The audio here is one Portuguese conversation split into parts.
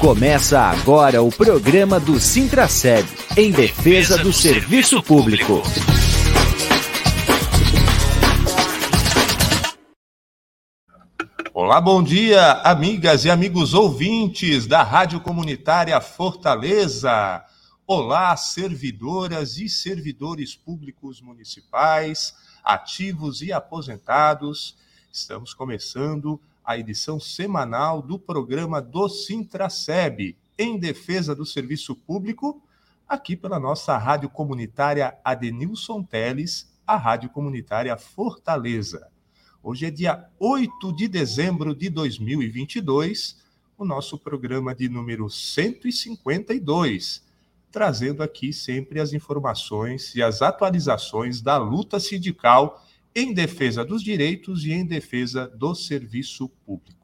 Começa agora o programa do Sintraceb, em defesa do serviço público. Olá, bom dia, amigas e amigos ouvintes da Rádio Comunitária Fortaleza. Olá, servidoras e servidores públicos municipais, ativos e aposentados. Estamos começando a edição semanal do programa do Sintraceb, em defesa do serviço público, aqui pela nossa rádio comunitária Adenilson Teles, a rádio comunitária Fortaleza. Hoje é dia 8 de dezembro de 2022, o nosso programa de número 152, trazendo aqui sempre as informações e as atualizações da luta sindical em defesa dos direitos e em defesa do serviço público.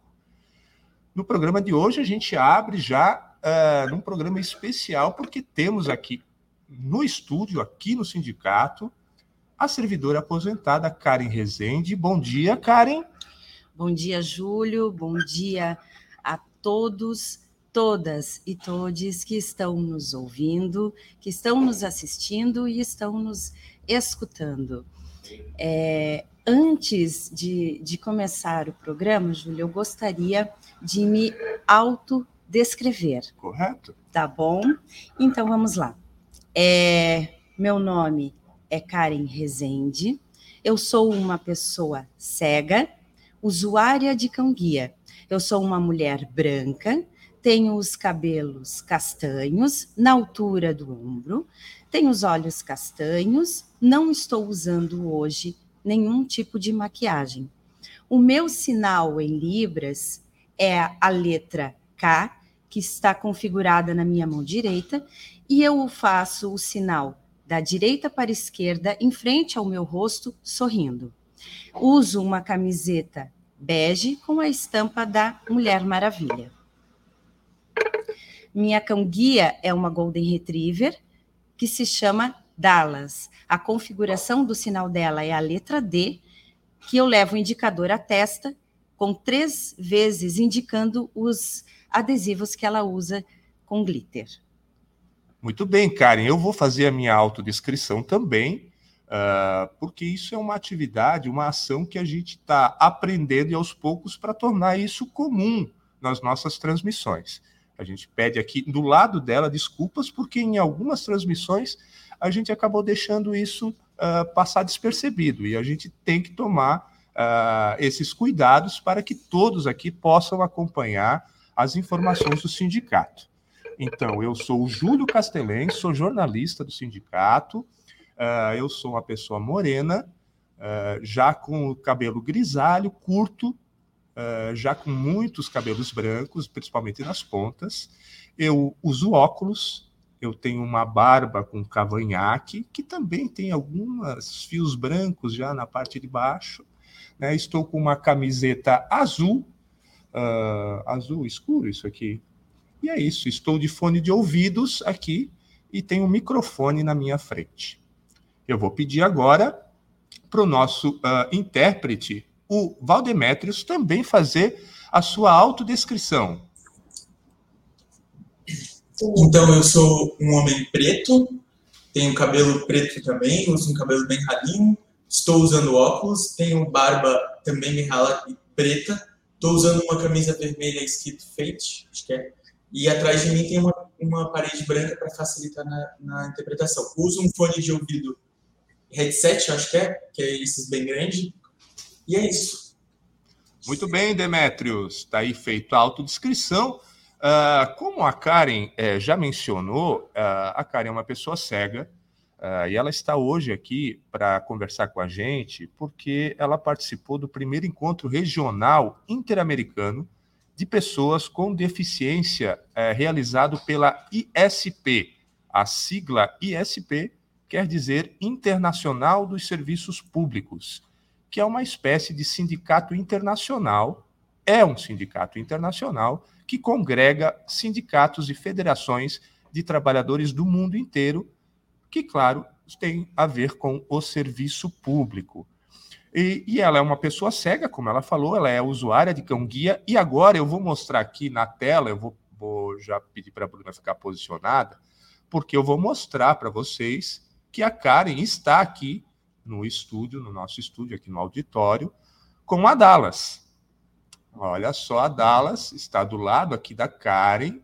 No programa de hoje, a gente abre já uh, num programa especial, porque temos aqui no estúdio, aqui no sindicato, a servidora aposentada Karen Rezende. Bom dia, Karen. Bom dia, Júlio. Bom dia a todos, todas e todes que estão nos ouvindo, que estão nos assistindo e estão nos escutando. É, antes de, de começar o programa, Júlio, eu gostaria de me autodescrever. Correto. Tá bom? Então vamos lá. É, meu nome é Karen Rezende. Eu sou uma pessoa cega, usuária de cão-guia. Eu sou uma mulher branca, tenho os cabelos castanhos na altura do ombro, tenho os olhos castanhos, não estou usando hoje nenhum tipo de maquiagem. O meu sinal em libras é a letra K, que está configurada na minha mão direita, e eu faço o sinal da direita para a esquerda, em frente ao meu rosto, sorrindo. Uso uma camiseta bege com a estampa da Mulher Maravilha. Minha cão guia é uma Golden Retriever que se chama Dallas. A configuração do sinal dela é a letra D, que eu levo o indicador à testa, com três vezes indicando os adesivos que ela usa com glitter. Muito bem, Karen. Eu vou fazer a minha autodescrição também, uh, porque isso é uma atividade, uma ação que a gente está aprendendo e aos poucos para tornar isso comum nas nossas transmissões. A gente pede aqui do lado dela desculpas, porque em algumas transmissões a gente acabou deixando isso uh, passar despercebido e a gente tem que tomar uh, esses cuidados para que todos aqui possam acompanhar as informações do sindicato. Então, eu sou o Júlio Castelém, sou jornalista do sindicato, uh, eu sou uma pessoa morena, já com o cabelo grisalho, curto, uh, já com muitos cabelos brancos, principalmente nas pontas. Eu uso óculos, eu tenho uma barba com cavanhaque, que também tem alguns fios brancos já na parte de baixo. Né? Estou com uma camiseta azul, azul escuro, isso aqui, e é isso, estou de fone de ouvidos aqui e tenho um microfone na minha frente. Eu vou pedir agora para o nosso uh, intérprete, o Valdemétrios, também fazer a sua autodescrição. Então, eu sou um homem preto, tenho cabelo preto também, uso um cabelo bem ralinho, estou usando óculos, tenho barba também bem rala preta, estou usando uma camisa vermelha escrito Fate, acho que é e atrás de mim tem uma, uma parede branca para facilitar na, na, interpretação. Uso um fone de ouvido headset, acho que é, que é esses bem grande. E é isso. Muito bem, Demetrios. Está aí feito a autodescrição. Uh, como a Karen eh, já mencionou, uh, a Karen é uma pessoa cega uh, e ela está hoje aqui para conversar com a gente porque ela participou do primeiro encontro regional interamericano de pessoas com deficiência é, realizado pela ISP. A sigla ISP quer dizer Internacional dos Serviços Públicos, que é uma espécie de sindicato internacional, é um sindicato internacional que congrega sindicatos e federações de trabalhadores do mundo inteiro, que, claro, tem a ver com o serviço público. E, e, ela é uma pessoa cega, como ela falou, ela é usuária de cão guia. E agora eu vou mostrar aqui na tela, eu vou, vou já pedir para a Bruna ficar posicionada, porque eu vou mostrar para vocês que a Karen está aqui no estúdio, no nosso estúdio, aqui no auditório, com a Dallas. Olha só, a Dallas está do lado aqui da Karen,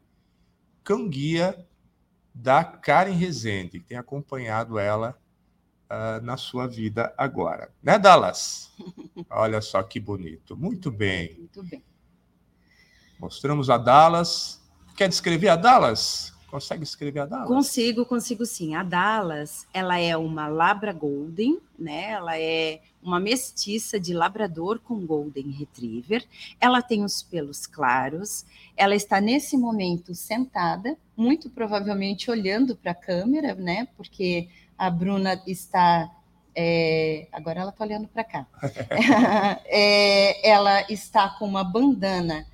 cão guia da Karen Rezende, que tem acompanhado ela uh, na sua vida agora. Né, Dallas? Olha só que bonito. Muito bem. Muito bem. Mostramos a Dallas. Quer descrever a Dallas? Consegue escrever a Dallas? Consigo, consigo sim. A Dallas, ela é uma Labra Golden, né? Ela é uma mestiça de labrador com Golden Retriever. Ela tem os pelos claros. Ela está nesse momento sentada, muito provavelmente olhando para a câmera, né? Porque a Bruna está. É, agora ela está olhando para cá. é, ela está com uma bandana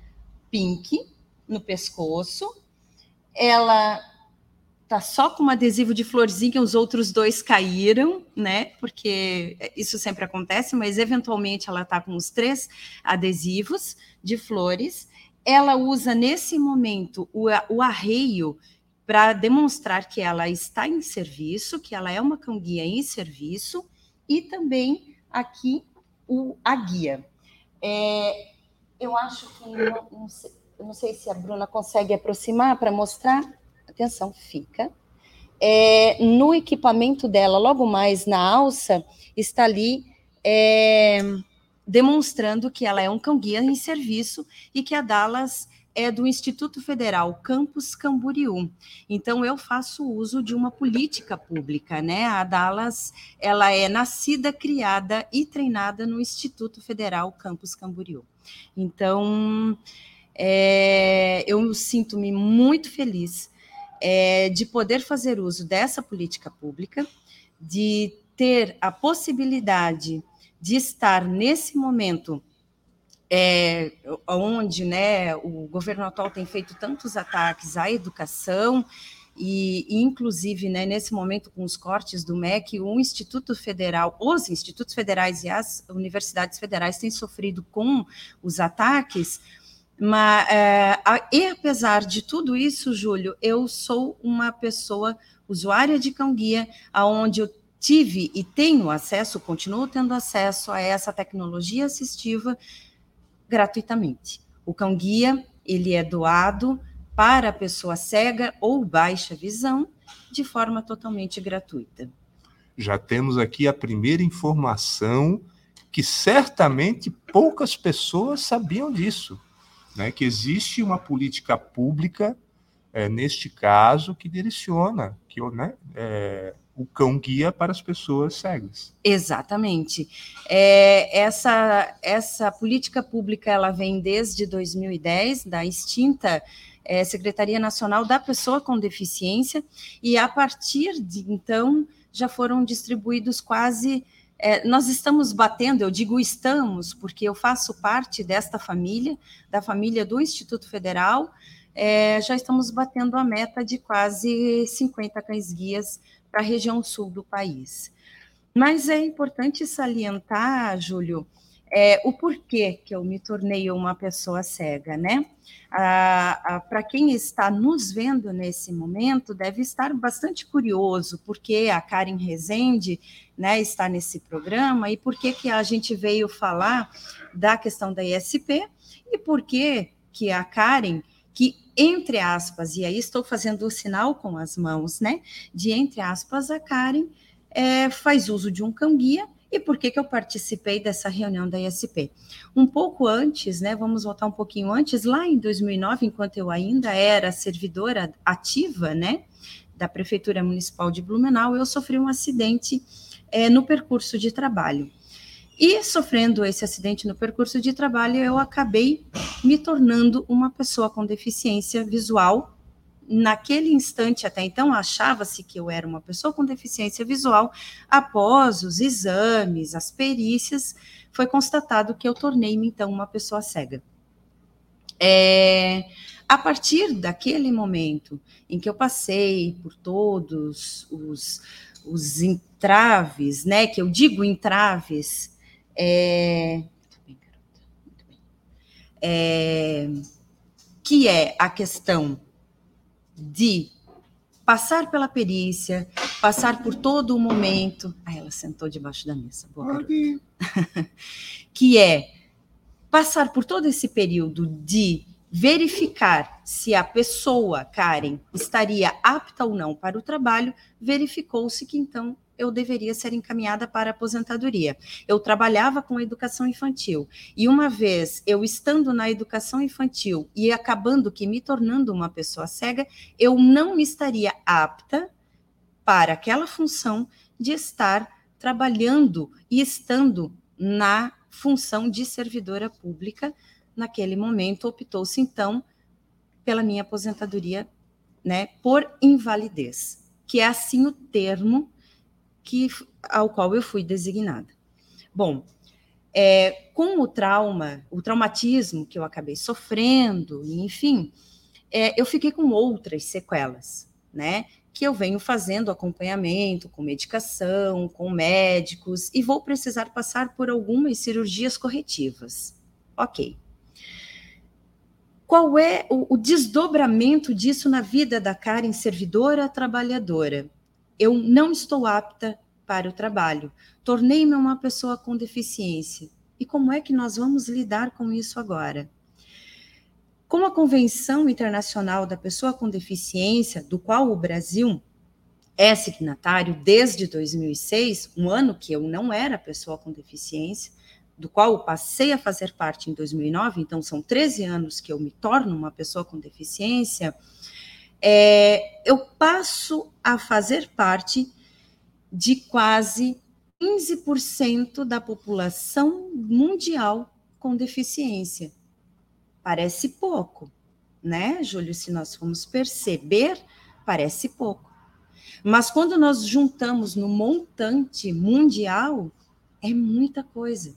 pink no pescoço. Ela tá só com um adesivo de florzinha, os outros dois caíram, né? Porque isso sempre acontece, mas eventualmente ela tá com os três adesivos de flores. Ela usa nesse momento o, o arreio para demonstrar que ela está em serviço, que ela é uma cão-guia em serviço, e também aqui o, a guia. É, eu acho que não, não, sei, não, sei, se a Bruna consegue aproximar para mostrar. Atenção, fica. É, no equipamento dela, logo mais na alça, está ali é, demonstrando que ela é um cão-guia em serviço e que a Dallas é do Instituto Federal Campus Camboriú. Então eu faço uso de uma política pública, né? A Dallas, ela é nascida, criada e treinada no Instituto Federal Campus Camboriú. Então é, eu sinto-me muito feliz é, de poder fazer uso dessa política pública, de ter a possibilidade de estar nesse momento é, onde né, o governo atual tem feito tantos ataques à educação, e, inclusive, né, nesse momento, com os cortes do MEC, o Instituto Federal, os institutos federais e as universidades federais têm sofrido com os ataques, mas, é, e apesar de tudo isso, Júlio, eu sou uma pessoa usuária de cão-guia, aonde eu tive e tenho acesso, continuo tendo acesso a essa tecnologia assistiva gratuitamente. O cão guia, ele é doado para a pessoa cega ou baixa visão de forma totalmente gratuita. Já temos aqui a primeira informação que certamente poucas pessoas sabiam disso, né? Que existe uma política pública é, neste caso que direciona, que né, é, o cão guia para as pessoas cegas. Exatamente. É, essa, essa política pública ela vem desde 2010, da extinta é, Secretaria Nacional da Pessoa com Deficiência, e a partir de então já foram distribuídos quase. É, nós estamos batendo, eu digo estamos, porque eu faço parte desta família, da família do Instituto Federal, é, já estamos batendo a meta de quase 50 cães guias para a região sul do país. Mas é importante salientar, Júlio, é, o porquê que eu me tornei uma pessoa cega, né? Para quem está nos vendo nesse momento, deve estar bastante curioso porque a Karen Rezende né, está nesse programa e por que, que a gente veio falar da questão da ISP e por que, que a Karen que, entre aspas, e aí estou fazendo o sinal com as mãos, né? De entre aspas, a Karen é, faz uso de um cão-guia. E por que, que eu participei dessa reunião da ISP? Um pouco antes, né? Vamos voltar um pouquinho antes, lá em 2009, enquanto eu ainda era servidora ativa, né? Da Prefeitura Municipal de Blumenau, eu sofri um acidente é, no percurso de trabalho. E sofrendo esse acidente no percurso de trabalho, eu acabei me tornando uma pessoa com deficiência visual. Naquele instante, até então, achava-se que eu era uma pessoa com deficiência visual. Após os exames, as perícias, foi constatado que eu tornei-me, então, uma pessoa cega. É, a partir daquele momento em que eu passei por todos os, os entraves, né, que eu digo entraves, é, é, que é a questão de passar pela perícia, passar por todo o momento. Ah, ela sentou debaixo da mesa. Boa que é passar por todo esse período de verificar se a pessoa, Karen, estaria apta ou não para o trabalho, verificou-se que então eu deveria ser encaminhada para a aposentadoria. Eu trabalhava com educação infantil e uma vez eu estando na educação infantil e acabando que me tornando uma pessoa cega, eu não estaria apta para aquela função de estar trabalhando e estando na função de servidora pública. Naquele momento optou-se então pela minha aposentadoria, né, por invalidez, que é assim o termo que, ao qual eu fui designada. Bom, é, com o trauma, o traumatismo que eu acabei sofrendo, enfim, é, eu fiquei com outras sequelas, né? Que eu venho fazendo acompanhamento com medicação, com médicos, e vou precisar passar por algumas cirurgias corretivas. Ok. Qual é o, o desdobramento disso na vida da Karen servidora trabalhadora? eu não estou apta para o trabalho, tornei-me uma pessoa com deficiência. E como é que nós vamos lidar com isso agora? Com a Convenção Internacional da Pessoa com Deficiência, do qual o Brasil é signatário desde 2006, um ano que eu não era pessoa com deficiência, do qual eu passei a fazer parte em 2009, então são 13 anos que eu me torno uma pessoa com deficiência é, eu passo a fazer parte de quase 15% da população mundial com deficiência. Parece pouco, né, Júlio? Se nós formos perceber, parece pouco. Mas quando nós juntamos no montante mundial, é muita coisa.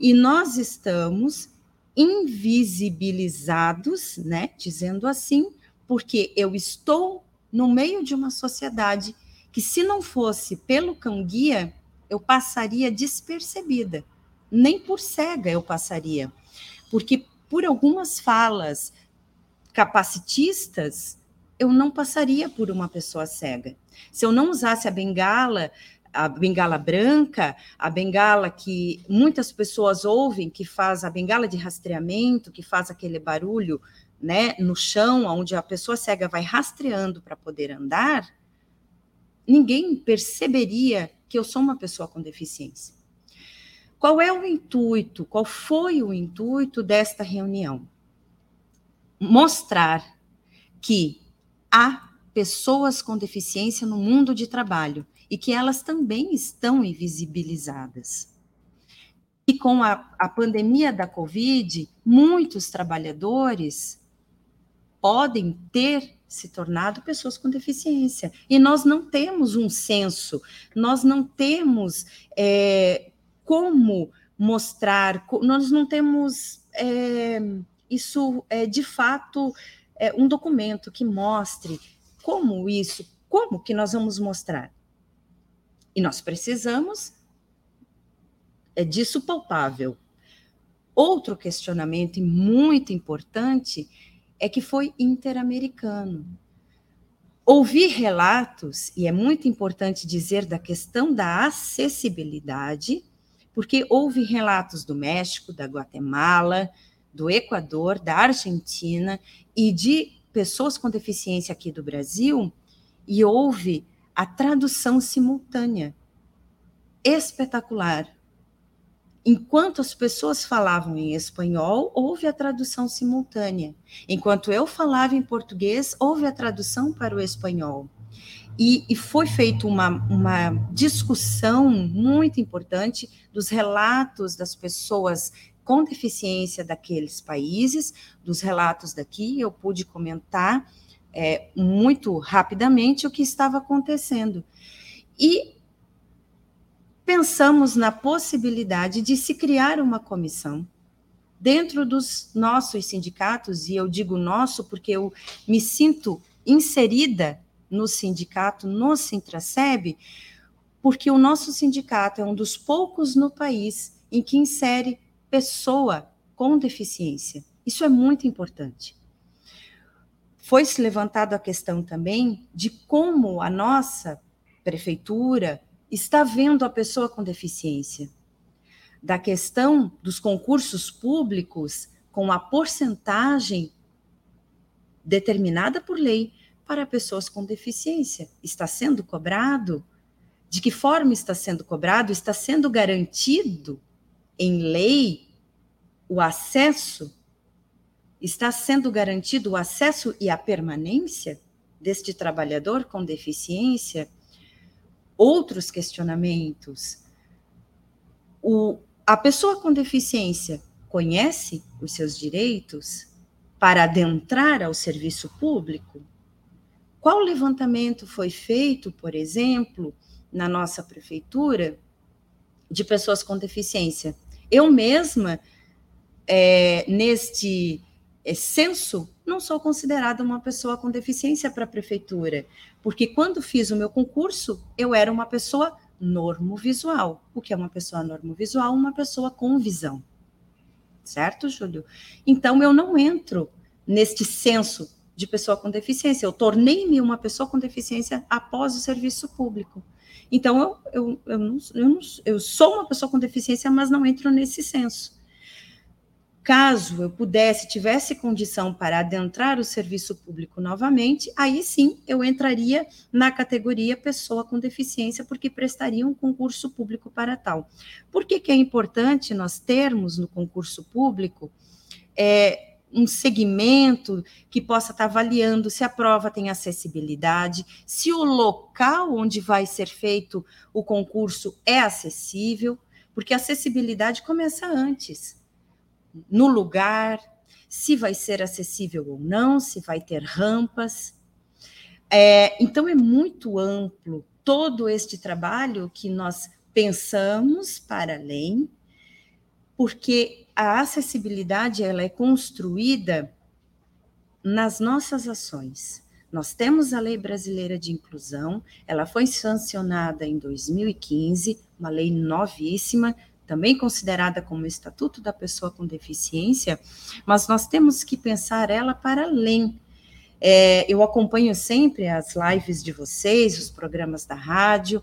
E nós estamos invisibilizados, né, dizendo assim, porque eu estou no meio de uma sociedade que, se não fosse pelo cão-guia, eu passaria despercebida. Nem por cega eu passaria. Porque por algumas falas capacitistas, eu não passaria por uma pessoa cega. Se eu não usasse a bengala, a bengala branca, a bengala que muitas pessoas ouvem, que faz a bengala de rastreamento, que faz aquele barulho né, no chão, onde a pessoa cega vai rastreando para poder andar, ninguém perceberia que eu sou uma pessoa com deficiência. Qual é o intuito? Qual foi o intuito desta reunião? Mostrar que há pessoas com deficiência no mundo de trabalho e que elas também estão invisibilizadas. E com a, a pandemia da Covid, muitos trabalhadores podem ter se tornado pessoas com deficiência. E nós não temos um censo, nós não temos é, como mostrar, nós não temos é, isso é, de fato é, um documento que mostre como isso, como que nós vamos mostrar. E nós precisamos é disso palpável. Outro questionamento muito importante é que foi interamericano. Ouvi relatos, e é muito importante dizer da questão da acessibilidade, porque houve relatos do México, da Guatemala, do Equador, da Argentina e de pessoas com deficiência aqui do Brasil, e houve a tradução simultânea. Espetacular. Enquanto as pessoas falavam em espanhol, houve a tradução simultânea. Enquanto eu falava em português, houve a tradução para o espanhol. E, e foi feita uma, uma discussão muito importante dos relatos das pessoas com deficiência daqueles países, dos relatos daqui, eu pude comentar é, muito rapidamente o que estava acontecendo. E pensamos na possibilidade de se criar uma comissão dentro dos nossos sindicatos, e eu digo nosso porque eu me sinto inserida no sindicato, no Sintraceb, porque o nosso sindicato é um dos poucos no país em que insere pessoa com deficiência. Isso é muito importante. Foi-se levantado a questão também de como a nossa prefeitura está vendo a pessoa com deficiência. Da questão dos concursos públicos com a porcentagem determinada por lei para pessoas com deficiência. Está sendo cobrado? De que forma está sendo cobrado? Está sendo garantido em lei o acesso? Está sendo garantido o acesso e a permanência deste trabalhador com deficiência? Outros questionamentos. O, a pessoa com deficiência conhece os seus direitos para adentrar ao serviço público? Qual levantamento foi feito, por exemplo, na nossa prefeitura de pessoas com deficiência? Eu mesma, é, neste é, censo, não sou considerada uma pessoa com deficiência para a prefeitura, porque quando fiz o meu concurso, eu era uma pessoa normovisual. O que é uma pessoa normovisual? Uma pessoa com visão certo, Júlio? Então, eu não entro neste censo de pessoa com deficiência. Eu tornei-me uma pessoa com deficiência após o serviço público. Então, eu, eu, eu, não, eu, não, eu sou uma pessoa com deficiência, mas não entro nesse censo. Caso eu pudesse, tivesse condição para adentrar o serviço público novamente, aí sim eu entraria na categoria pessoa com deficiência, porque prestaria um concurso público para tal. Por que, que é importante nós termos no concurso público é, um segmento que possa estar avaliando se a prova tem acessibilidade, se o local onde vai ser feito o concurso é acessível, porque a acessibilidade começa antes no lugar, se vai ser acessível ou não, se vai ter rampas. É, então, é muito amplo todo este trabalho que nós pensamos para além, porque a acessibilidade ela é construída nas nossas ações. Nós temos a Lei Brasileira de Inclusão, ela foi sancionada em 2015, uma lei novíssima, também considerada como Estatuto da Pessoa com Deficiência, mas nós temos que pensar ela para além. É, eu acompanho sempre as lives de vocês, os programas da rádio,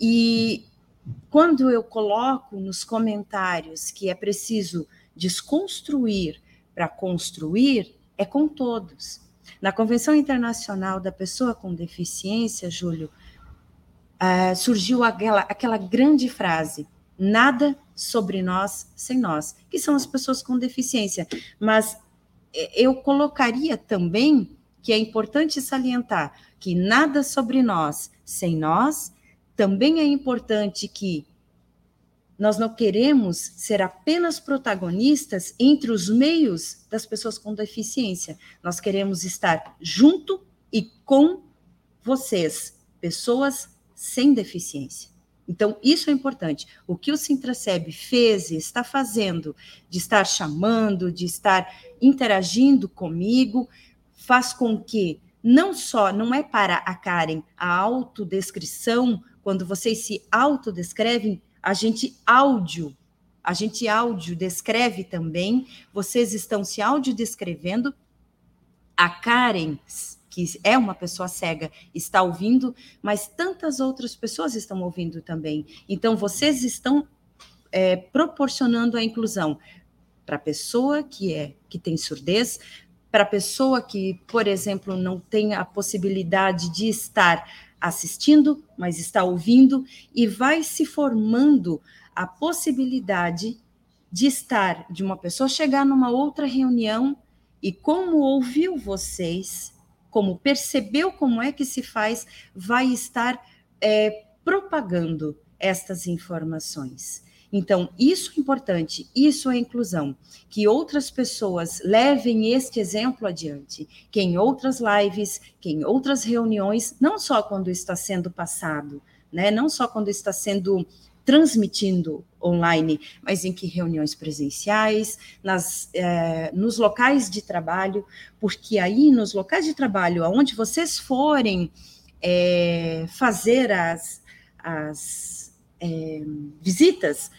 e quando eu coloco nos comentários que é preciso desconstruir para construir, é com todos. Na Convenção Internacional da Pessoa com Deficiência, Júlio, uh, surgiu aquela, aquela grande frase: nada sobre nós sem nós, que são as pessoas com deficiência. Mas é, eu colocaria também que é importante salientar que nada sobre nós sem nós, também é importante que nós não queremos ser apenas protagonistas entre os meios das pessoas com deficiência. Nós queremos estar junto e com vocês, pessoas sem deficiência. Então, isso é importante. O que o Sintraceb fez e está fazendo, de estar chamando, de estar interagindo comigo, faz com que não só, não é para a Karen a autodescrição, quando vocês se autodescrevem, a gente áudio, a gente áudio descreve também, vocês estão se audiodescrevendo, a Karen que é uma pessoa cega, está ouvindo, mas tantas outras pessoas estão ouvindo também. Então, vocês estão é, proporcionando a inclusão para a pessoa que é que tem surdez, para a pessoa que, por exemplo, não tem a possibilidade de estar assistindo, mas está ouvindo, e vai se formando a possibilidade de estar, de uma pessoa chegar numa outra reunião e como ouviu vocês, como percebeu como é que se faz, vai estar é, propagando estas informações. Então, isso é importante, isso é inclusão. Que outras pessoas levem este exemplo adiante, que em outras lives, que em outras reuniões, não só quando está sendo passado, né, não só quando está sendo transmitindo online, mas em que reuniões presenciais, nas, é, nos locais de trabalho, porque aí nos locais de trabalho, aonde vocês forem é, fazer as, as é, visitas,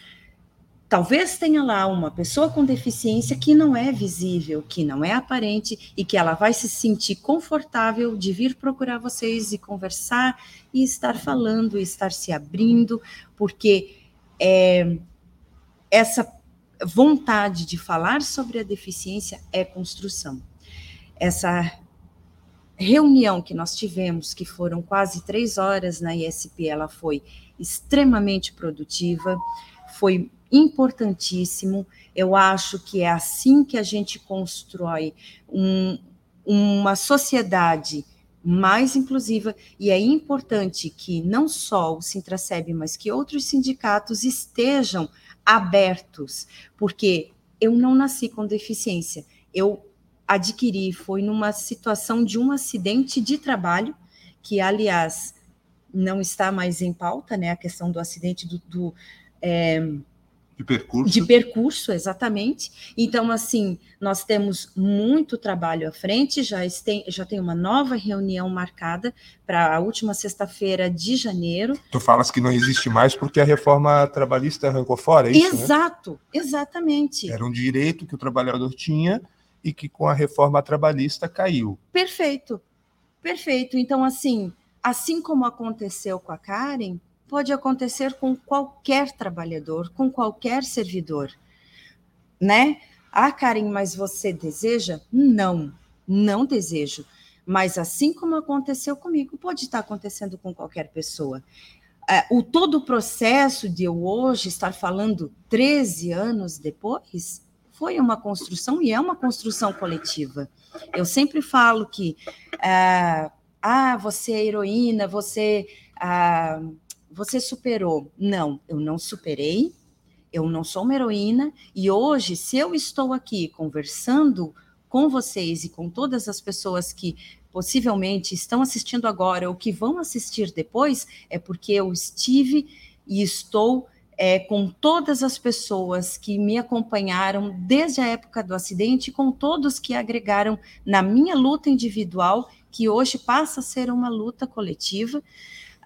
talvez tenha lá uma pessoa com deficiência que não é visível, que não é aparente e que ela vai se sentir confortável de vir procurar vocês e conversar e estar falando, e estar se abrindo, porque é, essa vontade de falar sobre a deficiência é construção. Essa reunião que nós tivemos, que foram quase três horas na ISP, ela foi extremamente produtiva, foi importantíssimo. Eu acho que é assim que a gente constrói um, uma sociedade mais inclusiva e é importante que não só o Sintraceb, mas que outros sindicatos estejam abertos, porque eu não nasci com deficiência, eu adquiri foi numa situação de um acidente de trabalho, que aliás não está mais em pauta, né? A questão do acidente do, do é, de percurso. De percurso, exatamente. Então, assim, nós temos muito trabalho à frente, já tem, já tem uma nova reunião marcada para a última sexta-feira de janeiro. Tu falas que não existe mais porque a reforma trabalhista arrancou fora, é isso? Né? Exato, né? exatamente. Era um direito que o trabalhador tinha e que com a reforma trabalhista caiu. Perfeito, perfeito. Então, assim, assim como aconteceu com a Karen, pode acontecer com qualquer trabalhador, com qualquer servidor, né? Ah, Karen, mas você deseja? Não, não desejo. Mas assim como aconteceu comigo, pode estar acontecendo com qualquer pessoa. É, o todo o processo de eu hoje estar falando 13 anos depois foi uma construção e é uma construção coletiva. Eu sempre falo que é, ah, você é heroína, você ah, você superou. Não, eu não superei, eu não sou uma heroína, e hoje, se eu estou aqui conversando com vocês e com todas as pessoas que possivelmente estão assistindo agora ou que vão assistir depois, é porque eu estive e estou é, com todas as pessoas que me acompanharam desde a época do acidente, com todos que agregaram na minha luta individual, que hoje passa a ser uma luta coletiva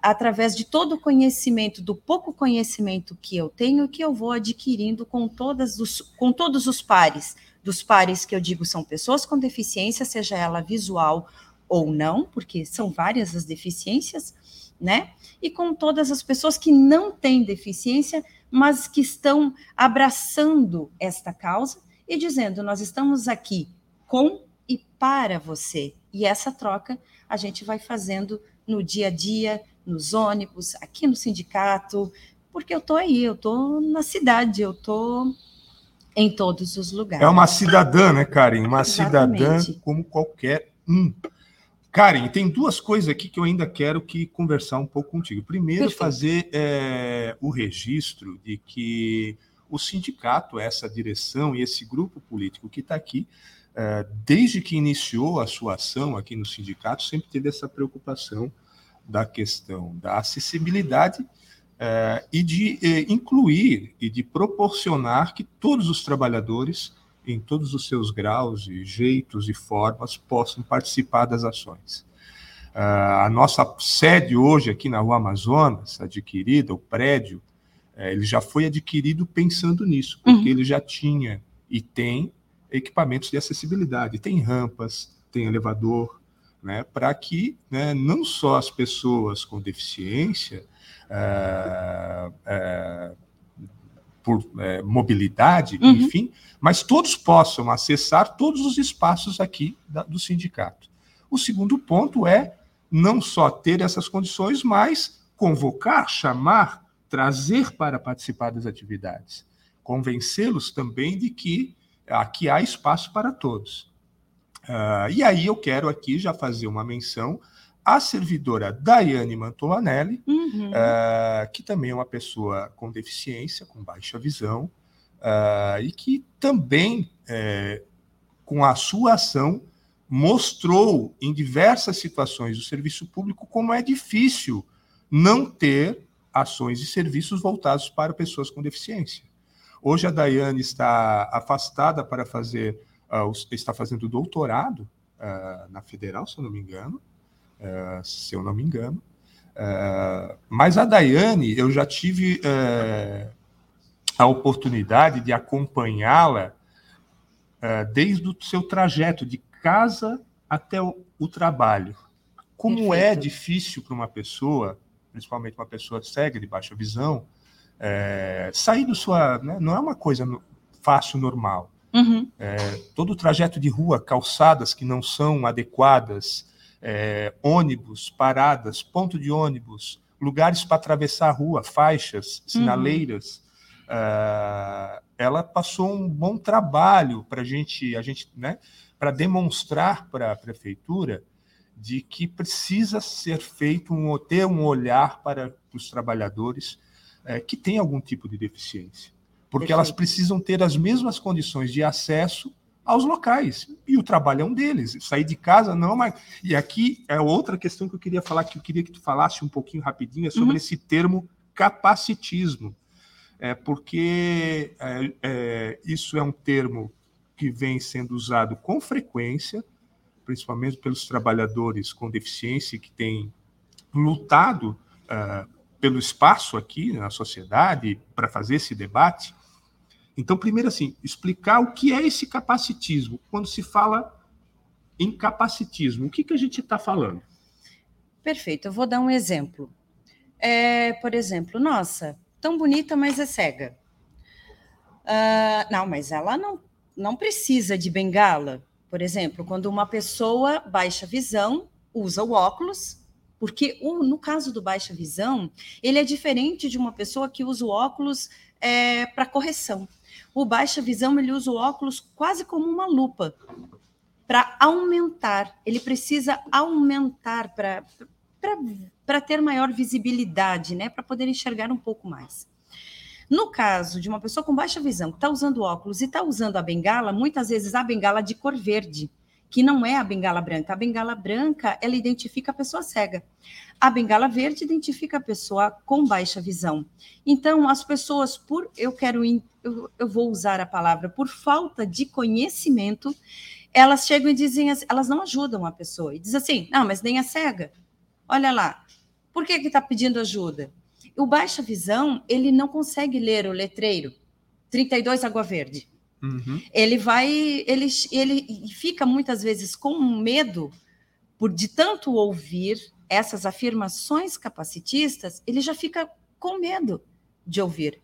através de todo o conhecimento, do pouco conhecimento que eu tenho, que eu vou adquirindo com, todas os, com todos os pares. Dos pares que eu digo são pessoas com deficiência, seja ela visual ou não, porque são várias as deficiências, né? E com todas as pessoas que não têm deficiência, mas que estão abraçando esta causa e dizendo: nós estamos aqui com e para você. E essa troca a gente vai fazendo no dia a dia, nos ônibus, aqui no sindicato, porque eu estou aí, eu estou na cidade, eu estou em todos os lugares. É uma cidadã, né, Karen? Uma Exatamente. cidadã como qualquer um. Karen, tem duas coisas aqui que eu ainda quero que conversar um pouco contigo. Primeiro, Perfeito. fazer é, o registro de que o sindicato, essa direção e esse grupo político que está aqui, é, desde que iniciou a sua ação aqui no sindicato, sempre teve essa preocupação da questão da acessibilidade é, e de é, incluir e de proporcionar que todos os trabalhadores, em todos os seus graus e jeitos e formas, possam participar das ações. É, a nossa sede hoje aqui na Rua Amazonas, adquirida, o prédio, ele já foi adquirido pensando nisso, porque uhum. ele já tinha e tem equipamentos de acessibilidade, tem rampas, tem elevador, né, para que né, não só as pessoas com deficiência, é, é, por é, mobilidade, uhum. enfim, mas todos possam acessar todos os espaços aqui da, do sindicato. O segundo ponto é não só ter essas condições, mas convocar, chamar, trazer para participar das atividades, convencê-los também de que aqui há espaço para todos. Uh, e aí eu quero aqui já fazer uma menção à servidora Daiane Mantolanelli, uhum. uh, que também é uma pessoa com deficiência, com baixa visão, uh, e que também, é, com a sua ação, mostrou em diversas situações do serviço público como é difícil não ter ações e serviços voltados para pessoas com deficiência. Hoje a Daiane está afastada para fazer uh, está fazendo doutorado uh, na Federal, se eu não me engano, uh, se eu não me engano. mas a Daiane, eu já tive a oportunidade de acompanhá-la desde o seu trajeto de casa até o, o trabalho. Como é Perfeito. é difícil para uma pessoa, principalmente uma pessoa cega de baixa visão, é, sair do sua. Né, não é uma coisa fácil, normal. Uhum. É, todo o trajeto de rua, calçadas que não são adequadas, é, ônibus, paradas, ponto de ônibus, lugares para atravessar a rua, faixas, sinaleiras. Uhum. Uh, ela passou um bom trabalho para gente, a gente, né, para demonstrar para a prefeitura de que precisa ser feito um ter um olhar para os trabalhadores é, que têm algum tipo de deficiência, porque Perfeito. elas precisam ter as mesmas condições de acesso aos locais. E o trabalho é um deles. Sair de casa não, mas. E aqui é outra questão que eu queria falar, que eu queria que tu falasse um pouquinho rapidinho, é sobre uhum. esse termo capacitismo. É porque é, é, isso é um termo que vem sendo usado com frequência, principalmente pelos trabalhadores com deficiência que têm lutado uh, pelo espaço aqui na sociedade para fazer esse debate. Então, primeiro, assim, explicar o que é esse capacitismo. Quando se fala em capacitismo, o que, que a gente está falando? Perfeito, eu vou dar um exemplo. É, por exemplo, nossa, tão bonita, mas é cega. Uh, não, mas ela não, não precisa de bengala. Por exemplo, quando uma pessoa baixa visão usa o óculos, porque no caso do baixa visão, ele é diferente de uma pessoa que usa o óculos é, para correção. O baixa visão ele usa o óculos quase como uma lupa para aumentar. Ele precisa aumentar para ter maior visibilidade, né? Para poder enxergar um pouco mais. No caso de uma pessoa com baixa visão que está usando óculos e está usando a bengala, muitas vezes a bengala de cor verde, que não é a bengala branca. A bengala branca, ela identifica a pessoa cega. A bengala verde identifica a pessoa com baixa visão. Então, as pessoas, por eu quero, eu, eu vou usar a palavra, por falta de conhecimento, elas chegam e dizem, elas não ajudam a pessoa. E diz assim, não, mas nem a cega. Olha lá, por que está pedindo ajuda? O baixa visão, ele não consegue ler o letreiro. 32 água verde. Uhum. Ele vai, ele, ele fica muitas vezes com medo por de tanto ouvir essas afirmações capacitistas, ele já fica com medo de ouvir.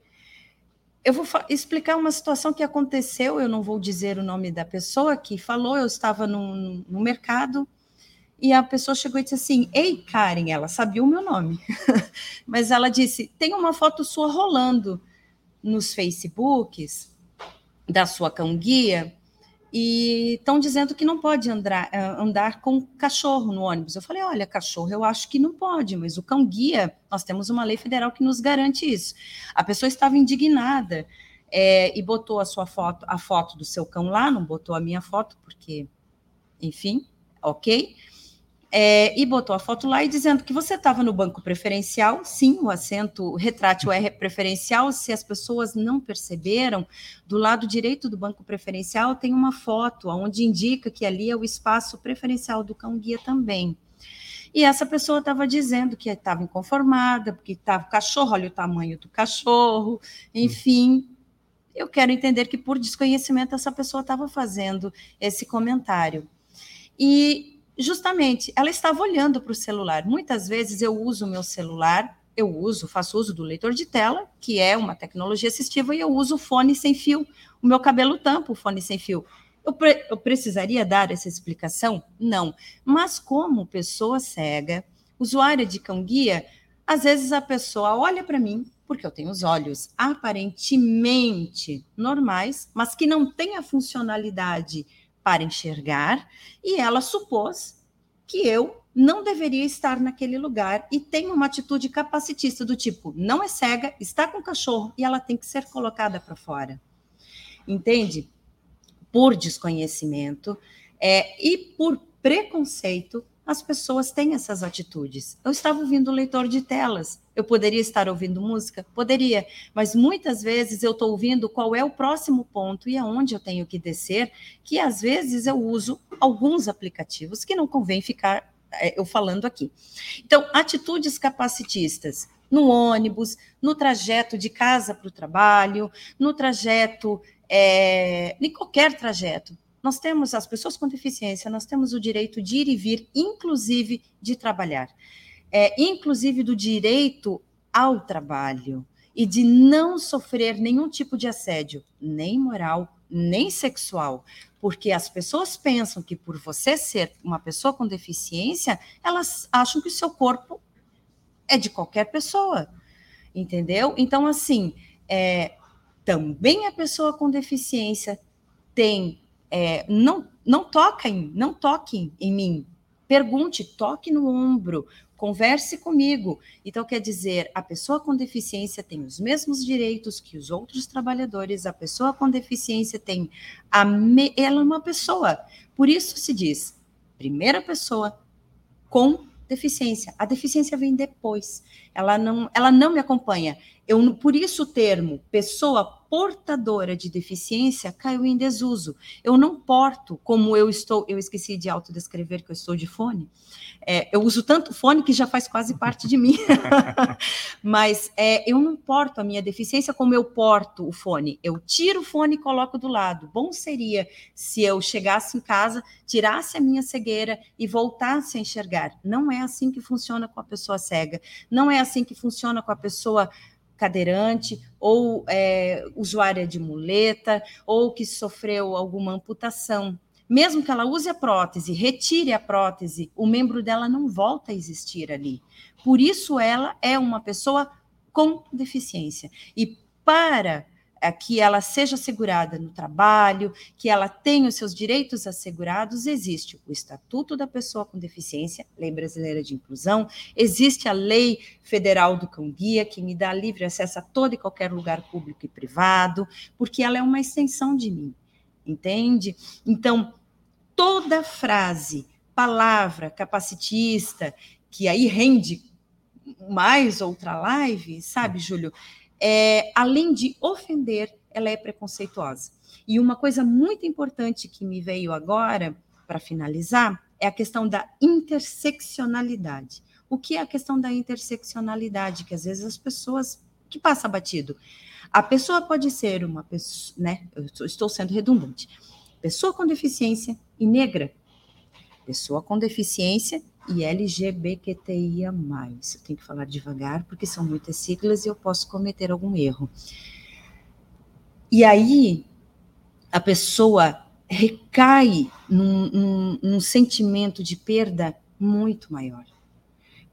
Eu vou explicar uma situação que aconteceu, eu não vou dizer o nome da pessoa que falou, eu estava no, no mercado e a pessoa chegou e disse assim: Ei, Karen, ela sabia o meu nome, mas ela disse: Tem uma foto sua rolando nos Facebooks da sua cão guia e estão dizendo que não pode andar, eh, andar com cachorro no ônibus. Eu falei, olha, cachorro eu acho que não pode, mas o cão guia, nós temos uma lei federal que nos garante isso. A pessoa estava indignada é, e botou a sua foto, a foto do seu cão lá, não botou a minha foto, porque, enfim, ok é, e botou a foto lá e dizendo que você estava no banco preferencial, sim, o assento retrátil é preferencial. Se as pessoas não perceberam, do lado direito do banco preferencial tem uma foto onde indica que ali é o espaço preferencial do cão guia também. E essa pessoa estava dizendo que estava inconformada, porque estava o cachorro, olha o tamanho do cachorro, enfim. Eu quero entender que por desconhecimento essa pessoa estava fazendo esse comentário. E justamente ela estava olhando para o celular. Muitas vezes eu uso o meu celular, eu uso, faço uso do leitor de tela, que é uma tecnologia assistiva, e eu uso o fone sem fio. O meu cabelo tampa o fone sem fio. Eu, pre eu precisaria dar essa explicação? Não. Mas como pessoa cega, usuária de cão guia, às vezes a pessoa olha para mim, porque eu tenho os olhos aparentemente normais, mas que não têm a funcionalidade para enxergar e ela supôs que eu não deveria estar naquele lugar e tem uma atitude capacitista do tipo, não é cega, está com cachorro e ela tem que ser colocada para fora. Entende? Por desconhecimento é, e por preconceito, as pessoas têm essas atitudes. Eu estava ouvindo o leitor de telas, eu poderia estar ouvindo música? Poderia, mas muitas vezes eu estou ouvindo qual é o próximo ponto e aonde eu tenho que descer, que às vezes eu uso alguns aplicativos que não convém ficar é, eu falando aqui. Então, atitudes capacitistas. no ônibus, no trajeto de casa para o trabalho, no trajeto, é, em qualquer trajeto. Nós temos, as pessoas com deficiência, nós temos o direito de ir e vir, inclusive de trabalhar, é, inclusive do direito ao trabalho e de não sofrer nenhum tipo de assédio, nem moral, nem sexual, porque as pessoas pensam que por você ser uma pessoa com deficiência, elas acham que o seu corpo é de qualquer pessoa, entendeu? Então, assim, é, também a pessoa com deficiência tem, é, não, não toquem, não toquem em mim, pergunte, toque no ombro, converse comigo. Então, quer dizer, a pessoa com deficiência tem os mesmos direitos que os outros trabalhadores, a pessoa com deficiência tem. A me... Ela é uma pessoa. Por isso se diz, primeira pessoa com deficiência. A deficiência vem depois. Ela não, ela não me acompanha. Eu, por isso o termo pessoa portadora de deficiência caiu em desuso. Eu não porto como eu estou, eu esqueci de autodescrever que eu estou de fone. É, eu uso tanto fone que já faz quase parte de mim. Mas é, eu não porto a minha deficiência como eu porto o fone. Eu tiro o fone e coloco do lado. Bom seria se eu chegasse em casa, tirasse a minha cegueira e voltasse a enxergar. Não é assim que funciona com a pessoa cega. Não é assim que funciona com a pessoa cadeirante, ou é, usuária de muleta, ou que sofreu alguma amputação. Mesmo que ela use a prótese, retire a prótese, o membro dela não volta a existir ali. Por isso, ela é uma pessoa com deficiência. E para é, que ela seja assegurada no trabalho, que ela tenha os seus direitos assegurados, existe o Estatuto da Pessoa com Deficiência, Lei Brasileira de Inclusão, existe a Lei Federal do Cão Guia, que me dá livre acesso a todo e qualquer lugar público e privado, porque ela é uma extensão de mim, entende? Então, toda frase, palavra capacitista, que aí rende mais outra live, sabe, Júlio? É, além de ofender, ela é preconceituosa. E uma coisa muito importante que me veio agora, para finalizar, é a questão da interseccionalidade. O que é a questão da interseccionalidade? Que às vezes as pessoas que passa batido. A pessoa pode ser uma pessoa, né? Eu estou sendo redundante. Pessoa com deficiência e negra. Pessoa com deficiência e LGBTQIA+. Eu tenho que falar devagar porque são muitas siglas e eu posso cometer algum erro. E aí a pessoa recai num, num, num sentimento de perda muito maior,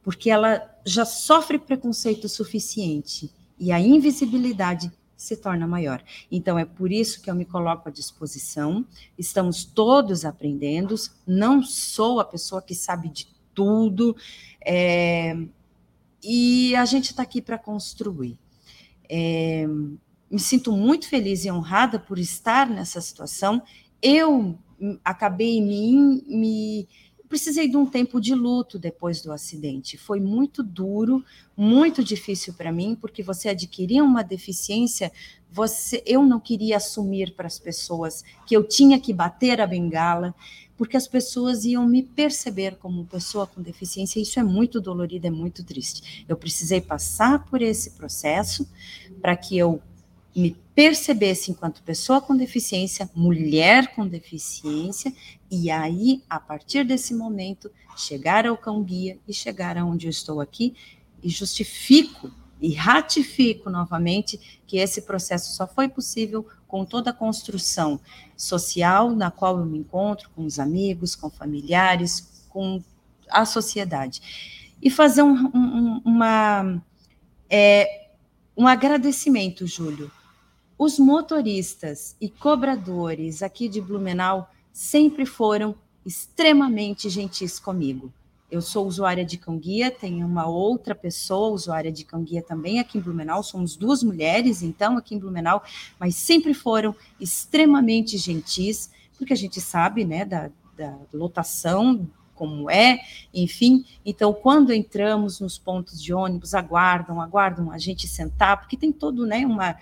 porque ela já sofre preconceito suficiente e a invisibilidade se torna maior. Então, é por isso que eu me coloco à disposição. Estamos todos aprendendo. Não sou a pessoa que sabe de tudo. É, e a gente está aqui para construir. É, me sinto muito feliz e honrada por estar nessa situação. Eu acabei me, me precisei de um tempo de luto depois do acidente. Foi muito duro, muito difícil para mim, porque você adquiria uma deficiência, você, eu não queria assumir para as pessoas que eu tinha que bater a bengala porque as pessoas iam me perceber como pessoa com deficiência, isso é muito dolorido, é muito triste. Eu precisei passar por esse processo para que eu me percebesse enquanto pessoa com deficiência, mulher com deficiência, e aí, a partir desse momento, chegar ao cão guia e chegar aonde eu estou aqui e justifico e ratifico novamente que esse processo só foi possível com toda a construção social na qual eu me encontro, com os amigos, com familiares, com a sociedade. E fazer um, um, uma, é, um agradecimento, Júlio. Os motoristas e cobradores aqui de Blumenau sempre foram extremamente gentis comigo. Eu sou usuária de cão guia, tenho uma outra pessoa usuária de cão guia também aqui em Blumenau, somos duas mulheres, então, aqui em Blumenau, mas sempre foram extremamente gentis, porque a gente sabe, né, da, da lotação, como é, enfim. Então, quando entramos nos pontos de ônibus, aguardam, aguardam a gente sentar, porque tem todo, né, uma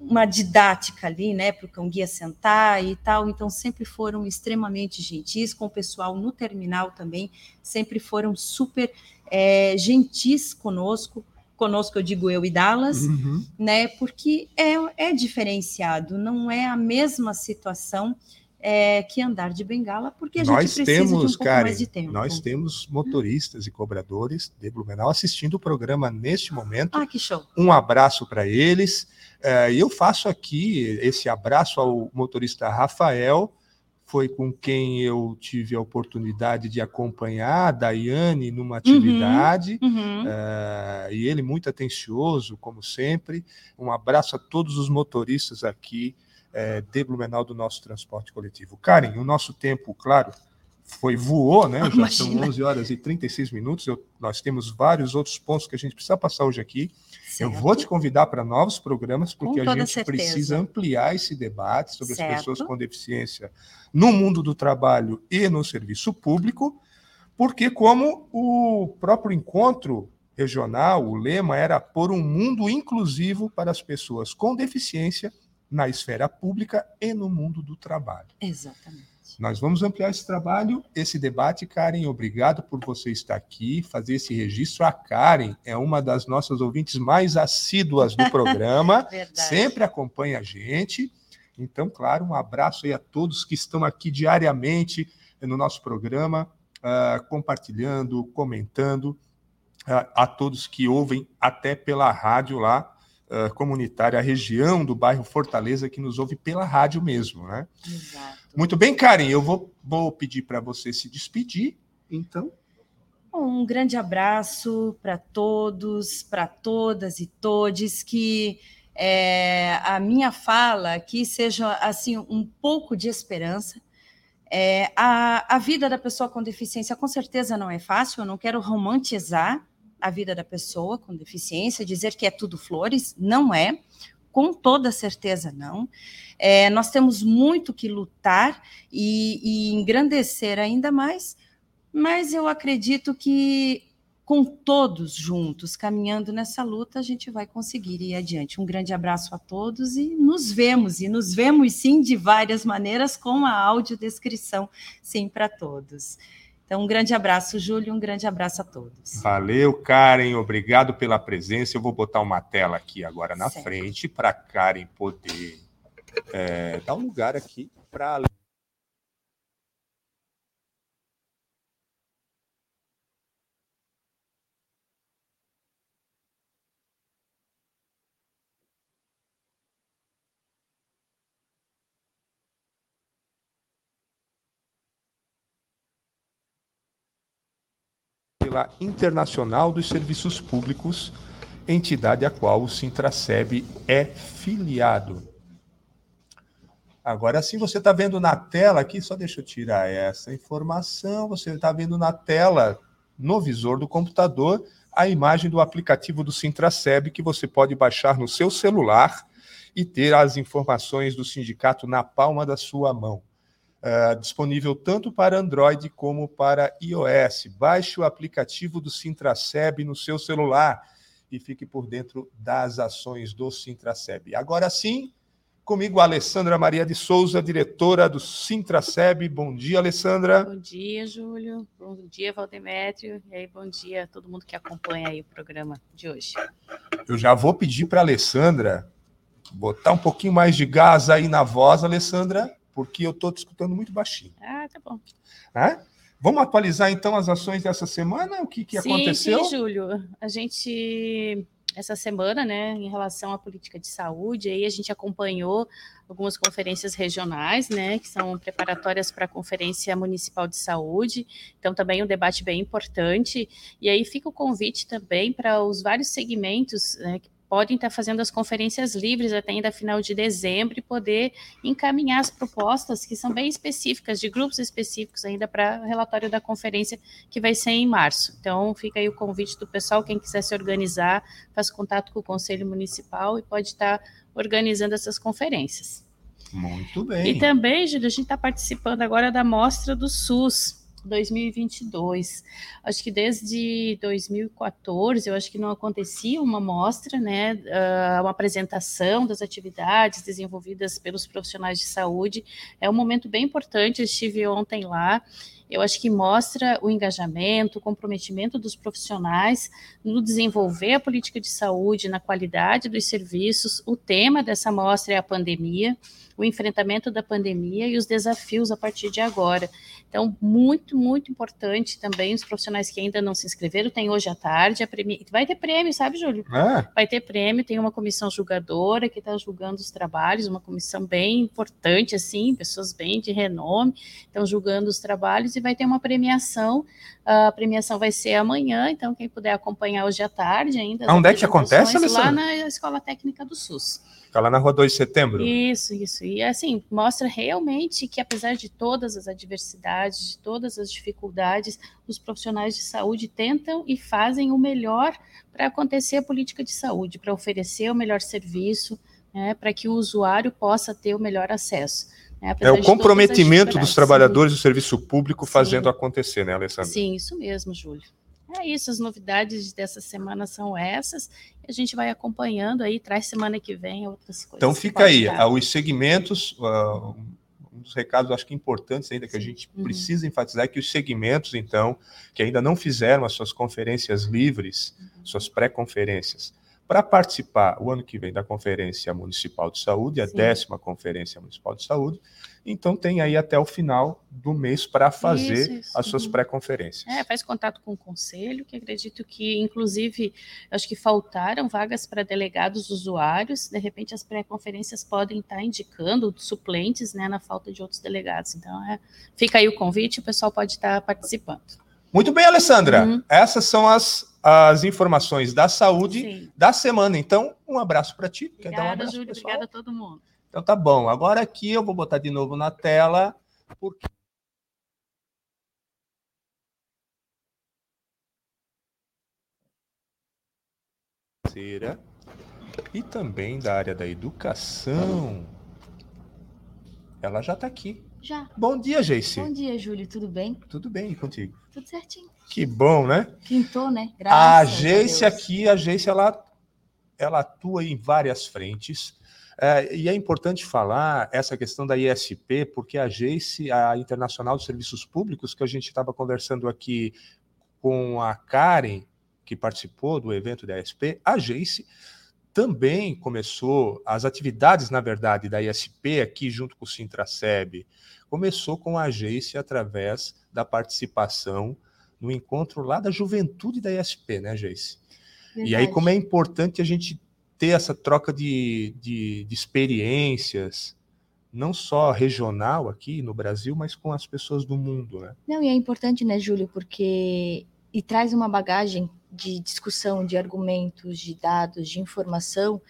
uma didática ali, né, para o cão guia sentar e tal, então sempre foram extremamente gentis com o pessoal no terminal também, sempre foram super é, gentis conosco, conosco eu digo eu e Dallas, uhum. né, porque é, é diferenciado, não é a mesma situação é, que andar de bengala, porque a nós gente precisa temos, de um pouco Karen, mais de tempo. Nós temos motoristas e cobradores de Blumenau assistindo o programa neste momento. Ah, que show! Um abraço para eles. É, eu faço aqui esse abraço ao motorista Rafael, foi com quem eu tive a oportunidade de acompanhar a Daiane numa uhum, atividade, uhum, uhum. Uh, e ele muito atencioso, como sempre. Um abraço a todos os motoristas aqui é, de Blumenau do nosso transporte coletivo. Karen, o nosso tempo, claro, foi voou, né? Já Imagina. são 11 horas e 36 minutos. Eu, nós temos vários outros pontos que a gente precisa passar hoje aqui. Certo. Eu vou te convidar para novos programas, porque a gente certeza. precisa ampliar esse debate sobre certo. as pessoas com deficiência no mundo do trabalho e no serviço público, porque, como o próprio encontro regional, o lema era por um mundo inclusivo para as pessoas com deficiência na esfera pública e no mundo do trabalho. Exatamente. Nós vamos ampliar esse trabalho, esse debate. Karen, obrigado por você estar aqui, fazer esse registro. A Karen é uma das nossas ouvintes mais assíduas do programa, sempre acompanha a gente. Então, claro, um abraço aí a todos que estão aqui diariamente no nosso programa, uh, compartilhando, comentando, uh, a todos que ouvem até pela rádio lá uh, comunitária, a região do bairro Fortaleza, que nos ouve pela rádio mesmo, né? Exato. Muito bem, Karen, eu vou, vou pedir para você se despedir, então. Um grande abraço para todos, para todas e todes, que é, a minha fala aqui seja assim um pouco de esperança. É, a, a vida da pessoa com deficiência com certeza não é fácil, eu não quero romantizar a vida da pessoa com deficiência, dizer que é tudo flores, não é, com toda certeza não. É, nós temos muito que lutar e, e engrandecer ainda mais, mas eu acredito que com todos juntos, caminhando nessa luta, a gente vai conseguir ir adiante. Um grande abraço a todos e nos vemos, e nos vemos sim de várias maneiras, com a audiodescrição, sim, para todos. Então, um grande abraço, Júlio, um grande abraço a todos. Valeu, Karen, obrigado pela presença. Eu vou botar uma tela aqui agora na certo. frente para Karen poder é, dar um lugar aqui para Internacional dos Serviços Públicos, entidade a qual o Sintraceb é filiado. Agora sim, você está vendo na tela aqui, só deixa eu tirar essa informação. Você está vendo na tela, no visor do computador, a imagem do aplicativo do Sintraceb que você pode baixar no seu celular e ter as informações do sindicato na palma da sua mão. Uh, disponível tanto para Android como para iOS. Baixe o aplicativo do Sintraceb no seu celular e fique por dentro das ações do Sintraceb. Agora sim, comigo a Alessandra Maria de Souza, diretora do Sintraceb. Bom dia, Alessandra. Bom dia, Júlio. Bom dia, Valdemétrio. E aí, bom dia a todo mundo que acompanha aí o programa de hoje. Eu já vou pedir para a Alessandra botar um pouquinho mais de gás aí na voz, Alessandra porque eu estou te escutando muito baixinho. Ah, tá bom. Vamos atualizar então as ações dessa semana? O que, que sim, aconteceu? Sim, Júlio. A gente, essa semana, né, em relação à política de saúde, aí a gente acompanhou algumas conferências regionais, né, que são preparatórias para a Conferência Municipal de Saúde. Então, também um debate bem importante. E aí fica o convite também para os vários segmentos né, que podem estar fazendo as conferências livres até ainda final de dezembro e poder encaminhar as propostas que são bem específicas, de grupos específicos ainda para o relatório da conferência que vai ser em março. Então, fica aí o convite do pessoal, quem quiser se organizar, faz contato com o Conselho Municipal e pode estar organizando essas conferências. Muito bem. E também, Júlio, a gente está participando agora da mostra do SUS, 2022. Acho que desde 2014, eu acho que não acontecia uma mostra, né, ah, uma apresentação das atividades desenvolvidas pelos profissionais de saúde. É um momento bem importante, eu estive ontem lá, eu acho que mostra o engajamento, o comprometimento dos profissionais no desenvolver a política de saúde, na qualidade dos serviços. O tema dessa mostra é a pandemia o enfrentamento da pandemia e os desafios a partir de agora. Então, muito, muito importante também, os profissionais que ainda não se inscreveram, tem hoje à tarde, premi... vai ter prêmio, sabe, Júlio? É. Vai ter prêmio, tem uma comissão julgadora que está julgando os trabalhos, uma comissão bem importante, assim, pessoas bem de renome, estão julgando os trabalhos e vai ter uma premiação, a premiação vai ser amanhã, então quem puder acompanhar hoje à tarde ainda. Onde é que acontece, Alessandra? Lá na Escola Técnica do SUS. Fica lá na rua 2 de setembro. Isso, isso. E assim, mostra realmente que, apesar de todas as adversidades, de todas as dificuldades, os profissionais de saúde tentam e fazem o melhor para acontecer a política de saúde, para oferecer o melhor serviço, né, para que o usuário possa ter o melhor acesso. Né, é o comprometimento dos trabalhadores do serviço público fazendo Sim. acontecer, né, Alessandra? Sim, isso mesmo, Júlio. É isso, as novidades dessa semana são essas. A gente vai acompanhando aí, traz semana que vem outras coisas. Então fica aí, dar. os segmentos, uh, um dos recados acho que importantes ainda que Sim. a gente uhum. precisa enfatizar é que os segmentos, então, que ainda não fizeram as suas conferências livres, uhum. suas pré-conferências, para participar o ano que vem da Conferência Municipal de Saúde, a Sim. décima Conferência Municipal de Saúde, então tem aí até o final do mês para fazer isso, isso. as suas uhum. pré-conferências. É, faz contato com o conselho, que acredito que, inclusive, acho que faltaram vagas para delegados usuários, de repente as pré-conferências podem estar indicando suplentes, né, na falta de outros delegados. Então, é, fica aí o convite, o pessoal pode estar participando. Muito bem, Alessandra. Uhum. Essas são as as informações da saúde Sim. da semana. Então, um abraço para ti. Obrigada, Quer dar um abraço, Júlio. Pessoal? Obrigada a todo mundo. Então tá bom. Agora aqui eu vou botar de novo na tela, porque e também da área da educação. Ela já está aqui. Já. Bom dia, Geice. Bom dia, Júlio. Tudo bem? Tudo bem, contigo? Tudo certinho. Que bom, né? Quintou, né? Graças a Geice aqui, a Geice, ela, ela atua em várias frentes. É, e é importante falar essa questão da ISP, porque a Geice, a Internacional dos Serviços Públicos, que a gente estava conversando aqui com a Karen, que participou do evento da ISP, a Geice também começou as atividades, na verdade, da ISP aqui junto com o Sintraceb, começou com a agência através da participação no encontro lá da juventude da ISP, né, Geice? E aí, como é importante a gente ter essa troca de, de, de, experiências, não só regional aqui no Brasil, mas com as pessoas do mundo, né? Não, e é importante, né, Júlio, porque e traz uma bagagem de discussão, de argumentos, de dados, de informação,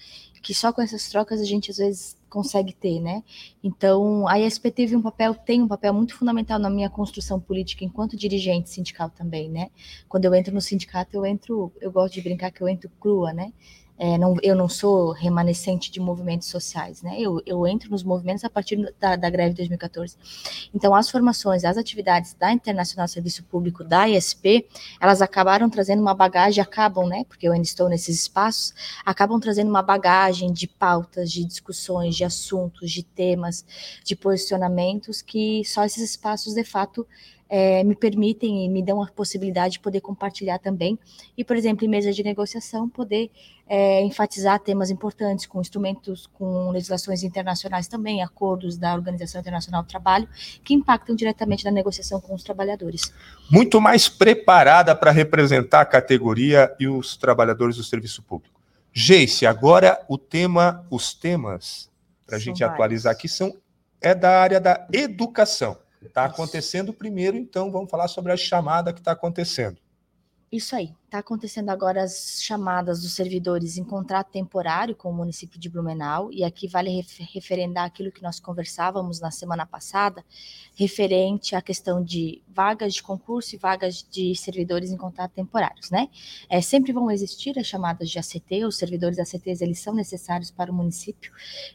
que só com essas trocas a gente às vezes consegue ter, né? Então, a ISP teve um papel, tem um papel muito fundamental na minha construção política enquanto dirigente sindical também, né? Quando eu entro no sindicato, eu entro, eu gosto de brincar que eu entro crua, né? É, não, eu não sou remanescente de movimentos sociais, né? Eu, eu entro nos movimentos a partir da, da greve de 2014. Então, as formações, as atividades da Internacional Serviço Público, da ISP, elas acabaram trazendo uma bagagem, acabam, né? Porque eu ainda estou nesses espaços, acabam trazendo uma bagagem de pautas, de discussões, de assuntos, de temas, de posicionamentos que só esses espaços, de fato, é, me permitem e me dão a possibilidade de poder compartilhar também. E, por exemplo, em mesa de negociação, poder é, enfatizar temas importantes com instrumentos, com legislações internacionais também, acordos da Organização Internacional do Trabalho, que impactam diretamente na negociação com os trabalhadores. Muito mais preparada para representar a categoria e os trabalhadores do serviço público. Geice, agora o tema, os temas, para a gente vários. atualizar aqui, são é da área da educação. Está acontecendo primeiro, então vamos falar sobre a chamada que está acontecendo. Isso aí. Está acontecendo agora as chamadas dos servidores em contrato temporário com o município de Blumenau, e aqui vale referendar aquilo que nós conversávamos na semana passada, referente à questão de vagas de concurso e vagas de servidores em contrato temporários, né? É, sempre vão existir as chamadas de ACT, os servidores ACTs, eles são necessários para o município,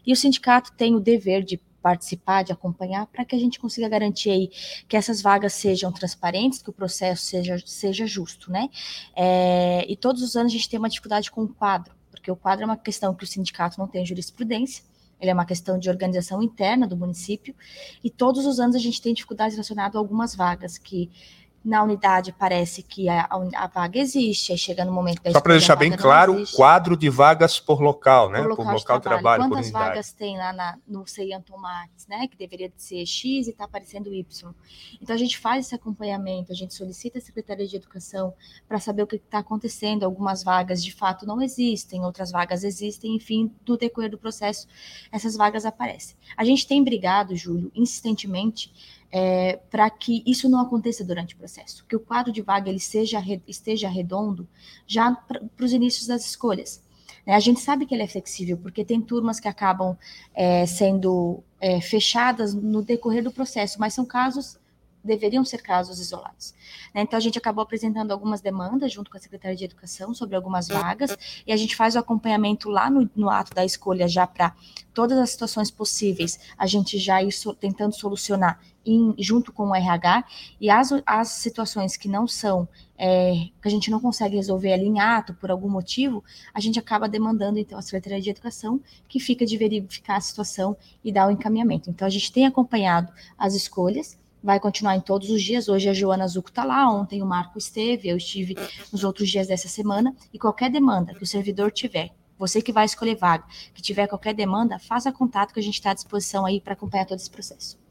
e o sindicato tem o dever de participar, de acompanhar, para que a gente consiga garantir aí que essas vagas sejam transparentes, que o processo seja, seja justo, né? É, e todos os anos a gente tem uma dificuldade com o quadro, porque o quadro é uma questão que o sindicato não tem jurisprudência, ele é uma questão de organização interna do município, e todos os anos a gente tem dificuldades relacionadas a algumas vagas que na unidade parece que a, a, vaga existe, aí chega no momento da Só para deixar bem claro, quadro de vagas por local, né? Por local, por local de, trabalho. trabalho Quantas vagas tem lá na, no CEIAN Tomates, né? Que deveria ser X e está aparecendo Y. Então a gente faz esse acompanhamento, a gente solicita a Secretaria de Educação para saber o que está acontecendo. Algumas vagas de fato não existem, outras vagas existem, enfim, do decorrer do processo, essas vagas aparecem. A gente tem brigado, Júlio, insistentemente é, para que isso não aconteça durante o processo, que o quadro de vaga ele seja, esteja redondo já para os inícios das escolhas. Né? A gente sabe que ele é flexível, porque tem turmas que acabam é, sendo é, fechadas no decorrer do processo, mas são casos deveriam ser casos isolados. Né? Então, a gente acabou apresentando algumas demandas junto com a Secretaria de Educação sobre algumas vagas, e a gente faz o acompanhamento lá no, no ato da escolha, já para todas as situações possíveis, a gente já ir so, tentando solucionar em, junto com o RH, e as, as situações que não são, é, que a gente não consegue resolver ali em ato por algum motivo, a gente acaba demandando, então, a Secretaria de Educação, que fica de verificar a situação e dar o encaminhamento. Então, a gente tem acompanhado as escolhas, vai continuar em todos os dias. Hoje a Joana Zuco está lá, ontem o Marco esteve, eu estive nos outros dias dessa semana. E qualquer demanda que o servidor tiver, você que vai escolher vaga, que tiver qualquer demanda, faça contato que a gente está à disposição aí para acompanhar todo esse processo.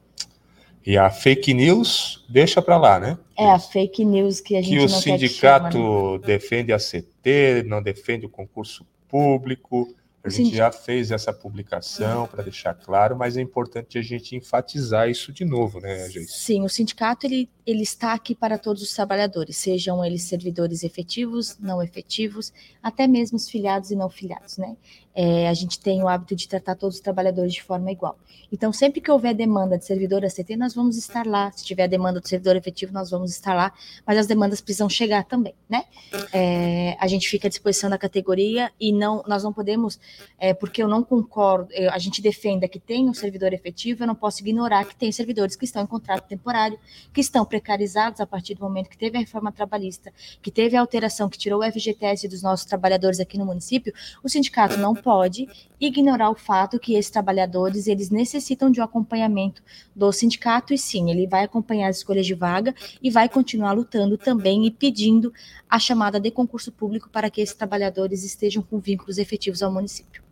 E a fake news, deixa para lá, né? É, a fake news que a gente que o sindicato chama, né? defende a CT, não defende o concurso público, a gente já fez essa publicação para deixar claro, mas é importante a gente enfatizar isso de novo, né, gente? Sim, o sindicato ele, ele está aqui para todos os trabalhadores, sejam eles servidores efetivos, não efetivos, até mesmo os filiados e não filiados, né? É, a gente tem o hábito de tratar todos os trabalhadores de forma igual. Então, sempre que houver demanda de servidor ACT, nós vamos estar lá. Se tiver demanda do servidor efetivo, nós vamos estar lá. Mas as demandas precisam chegar também, né? É, a gente fica à disposição da categoria e não, nós não podemos, é, porque eu não concordo, eu, a gente defenda que tem um servidor efetivo, eu não posso ignorar que tem servidores que estão em contrato temporário, que estão precarizados a partir do momento que teve a reforma trabalhista, que teve a alteração que tirou o FGTS dos nossos trabalhadores aqui no município. O sindicato não pode ignorar o fato que esses trabalhadores eles necessitam de um acompanhamento do sindicato e sim, ele vai acompanhar as escolhas de vaga e vai continuar lutando também e pedindo a chamada de concurso público para que esses trabalhadores estejam com vínculos efetivos ao município.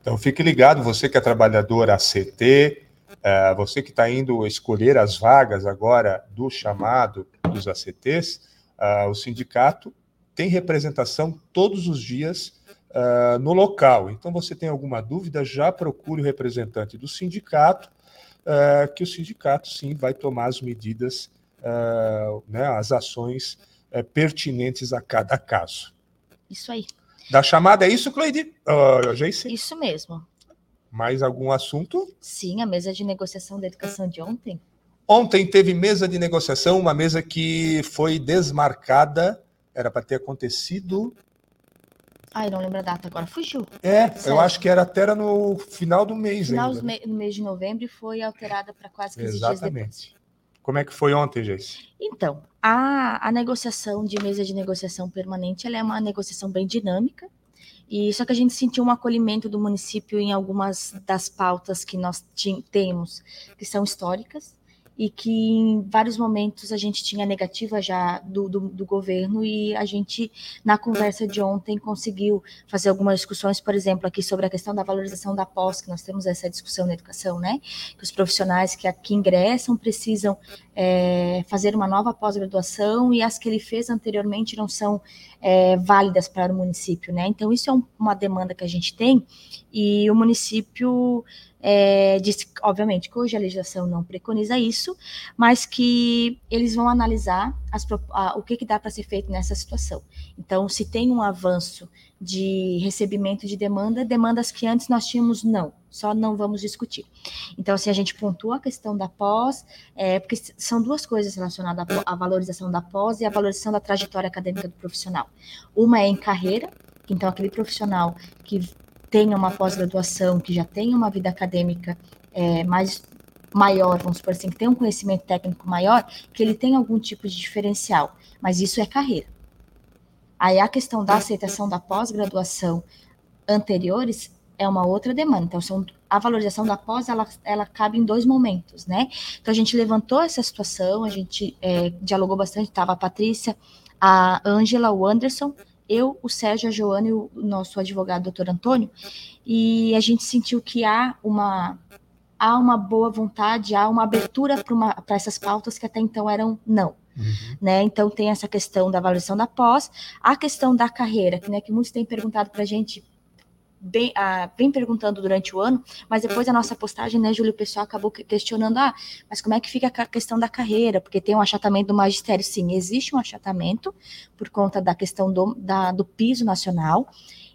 Então fique ligado, você que é trabalhador ACT, é, você que está indo escolher as vagas agora do chamado dos ACTs, é, o sindicato tem representação todos os dias uh, no local. Então, você tem alguma dúvida, já procure o representante do sindicato, uh, que o sindicato, sim, vai tomar as medidas, uh, né, as ações pertinentes a cada caso. Isso aí. Da chamada, é isso, Cleide? Uh, Isso mesmo. Mais algum assunto? Sim, a mesa de negociação da educação de ontem. Ontem teve mesa de negociação, uma mesa que foi desmarcada, era para ter acontecido Ai, não lembro a data agora. Fugiu. É, certo. eu acho que era até era no final do mês final ainda. Final do mês de novembro e foi alterada para quase 15 Exatamente. dias depois. Como é que foi ontem, Joyce? Então, a, a negociação de mesa de negociação permanente ela é uma negociação bem dinâmica. E só que a gente sentiu um acolhimento do município em algumas das pautas que nós temos, que são históricas, e que em vários momentos a gente tinha negativa já do, do, do, governo e a gente, na conversa de ontem, conseguiu fazer algumas discussões, por exemplo, aqui sobre a questão da valorização da pós, que nós temos essa discussão na educação, né? Que os profissionais que aqui ingressam precisam é, fazer uma nova pós-graduação e as que ele fez anteriormente não são é, válidas para o município, né? Então, isso é um, uma demanda que a gente tem e o município é, disse, obviamente, que hoje a legislação não preconiza isso, mas que eles vão analisar as, a, o que, que dá para ser feito nessa situação. Então, se tem um avanço de recebimento de demanda, demandas que antes nós tínhamos, não, só não vamos discutir. Então, assim, a gente pontua a questão da pós, é, porque são duas coisas relacionadas à, valorização da pós e à valorização da trajetória acadêmica do profissional. Uma é em carreira, então aquele profissional que tenha uma pós-graduação, que já tenha uma vida acadêmica é, mais maior, vamos supor assim, que tem um conhecimento técnico maior, que ele tem algum tipo de diferencial, mas isso é carreira. Aí a questão da aceitação da pós-graduação anteriores é uma outra demanda. Então, são, a valorização da pós, ela, ela cabe em dois momentos, né? Então, a gente levantou essa situação, a gente é, dialogou bastante, estava a Patrícia, a Ângela, o Anderson, eu, o Sérgio, a Joana e o nosso advogado, doutor Antônio, e a gente sentiu que há uma há uma boa vontade, há uma abertura para essas pautas que até então eram não. Uhum. Né? Então tem essa questão da valorização da pós, a questão da carreira, que, né, que muitos têm perguntado para a gente, bem, ah, vem perguntando durante o ano, mas depois da nossa postagem, né, Júlio, o pessoal acabou questionando, ah, mas como é que fica a questão da carreira? Porque tem um achatamento do magistério. Sim, existe um achatamento por conta da questão do, da, do piso nacional,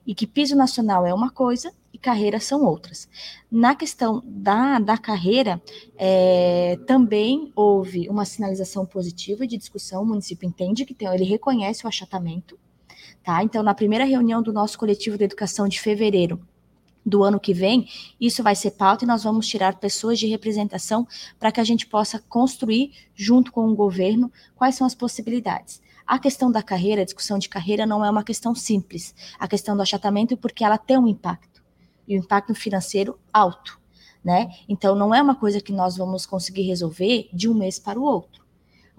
e que piso nacional é uma coisa e carreira são outras. Na questão da, da carreira, é, também houve uma sinalização positiva de discussão, o município entende que tem, ele reconhece o achatamento, tá? Então, na primeira reunião do nosso coletivo de educação de fevereiro, do ano que vem, isso vai ser pauta e nós vamos tirar pessoas de representação para que a gente possa construir, junto com o governo, quais são as possibilidades. A questão da carreira, a discussão de carreira, não é uma questão simples. A questão do achatamento, porque ela tem um impacto, e um impacto financeiro alto. Né? Então, não é uma coisa que nós vamos conseguir resolver de um mês para o outro.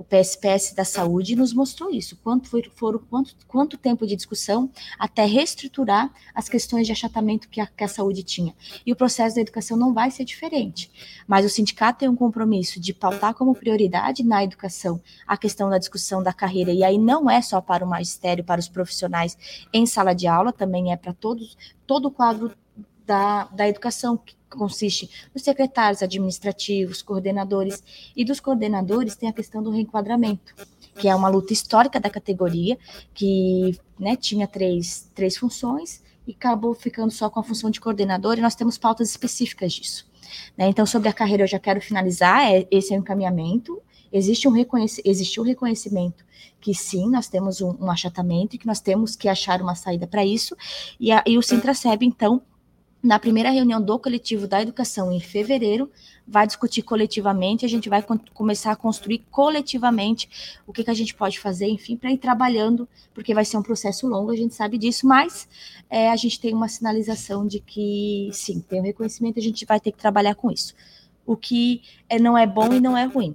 O PSPS da saúde nos mostrou isso. Quanto foi, foram, quanto, quanto tempo de discussão até reestruturar as questões de achatamento que a, que a saúde tinha. E o processo da educação não vai ser diferente. Mas o sindicato tem um compromisso de pautar como prioridade na educação a questão da discussão da carreira. E aí não é só para o magistério, para os profissionais em sala de aula, também é para todos, todo o quadro da, da educação, que consiste nos secretários administrativos, coordenadores, e dos coordenadores tem a questão do reenquadramento, que é uma luta histórica da categoria, que né, tinha três, três funções e acabou ficando só com a função de coordenador, e nós temos pautas específicas disso. Né? Então, sobre a carreira, eu já quero finalizar, é, esse é o encaminhamento, existe um, reconhec existe um reconhecimento que sim, nós temos um, um, achatamento e que nós temos que achar uma saída para isso, e, a, e o Sintraceb, então, na primeira reunião do coletivo da educação em fevereiro, vai discutir coletivamente, a gente vai começar a construir coletivamente o que, que a gente pode fazer, enfim, para ir trabalhando, porque vai ser um processo longo, a gente sabe disso, mas é, a gente tem uma sinalização de que, sim, tem um reconhecimento, a gente vai ter que trabalhar com isso. O que é, não é bom e não é ruim,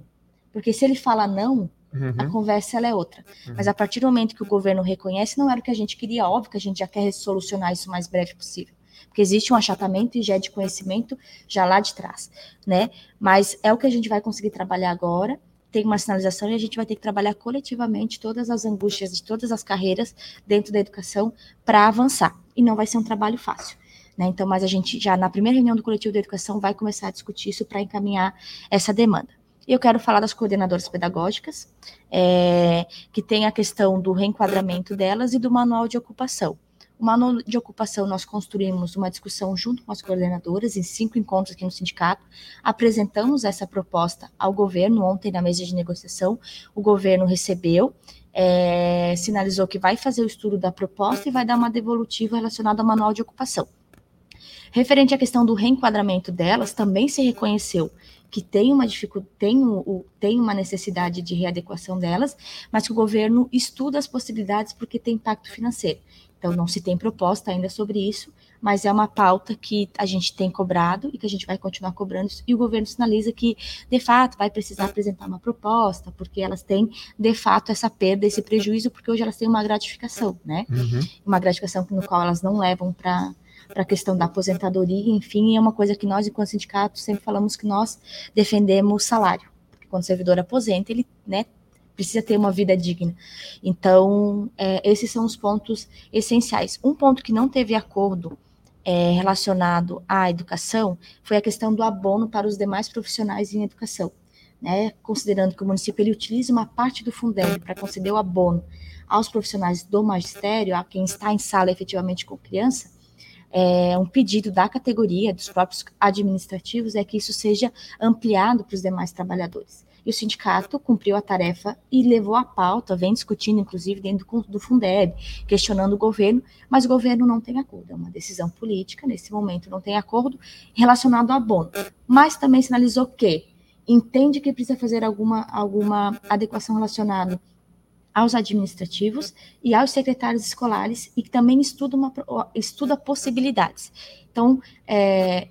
porque se ele fala não, Uhum. A conversa ela é outra. Uhum. Mas a partir do momento que o governo reconhece, não era o que a gente queria, óbvio que a gente já quer solucionar isso o mais breve possível porque existe um achatamento e já é de conhecimento já lá de trás, né? Mas é o que a gente vai conseguir trabalhar agora. Tem uma sinalização e a gente vai ter que trabalhar coletivamente todas as angústias de todas as carreiras dentro da educação para avançar. E não vai ser um trabalho fácil. Né? Então, mas a gente já na primeira reunião do coletivo de educação vai começar a discutir isso para encaminhar essa demanda. E eu quero falar das coordenadoras pedagógicas, é, que tem a questão do reenquadramento delas e do manual de ocupação. O manual de ocupação, nós construímos uma discussão junto com as coordenadoras, em cinco encontros aqui no sindicato. Apresentamos essa proposta ao governo ontem na mesa de negociação. O governo recebeu, é, sinalizou que vai fazer o estudo da proposta e vai dar uma devolutiva relacionada ao manual de ocupação. Referente à questão do reenquadramento delas, também se reconheceu que tem uma dificuldade, tem, tem uma necessidade de readequação delas, mas que o governo estuda as possibilidades porque tem impacto financeiro. Então, não se tem proposta ainda sobre isso, mas é uma pauta que a gente tem cobrado e que a gente vai continuar cobrando, e o governo sinaliza que, de fato, vai precisar apresentar uma proposta, porque elas têm, de fato, essa perda, esse prejuízo, porque hoje elas têm uma gratificação, né? Uhum. Uma gratificação no qual elas não levam para para a questão da aposentadoria, enfim, é uma coisa que nós, enquanto sindicato, sempre falamos que nós defendemos salário. Porque quando o servidor aposenta, ele né, precisa ter uma vida digna. Então, é, esses são os pontos essenciais. Um ponto que não teve acordo é, relacionado à educação foi a questão do abono para os demais profissionais em educação. Né, considerando que o município ele utiliza uma parte do Fundeb para conceder o abono aos profissionais do magistério, a quem está em sala efetivamente com criança, é, um pedido da categoria, dos próprios administrativos, é que isso seja ampliado para os demais trabalhadores. E o sindicato cumpriu a tarefa e levou a pauta, vem discutindo, inclusive, dentro do Fundeb, questionando o governo, mas o governo não tem acordo. É uma decisão política, nesse momento não tem acordo relacionado ao abono. Mas também sinalizou que entende que precisa fazer alguma, alguma adequação relacionada aos administrativos e aos secretários escolares e que também estuda, uma, estuda possibilidades. Então, é,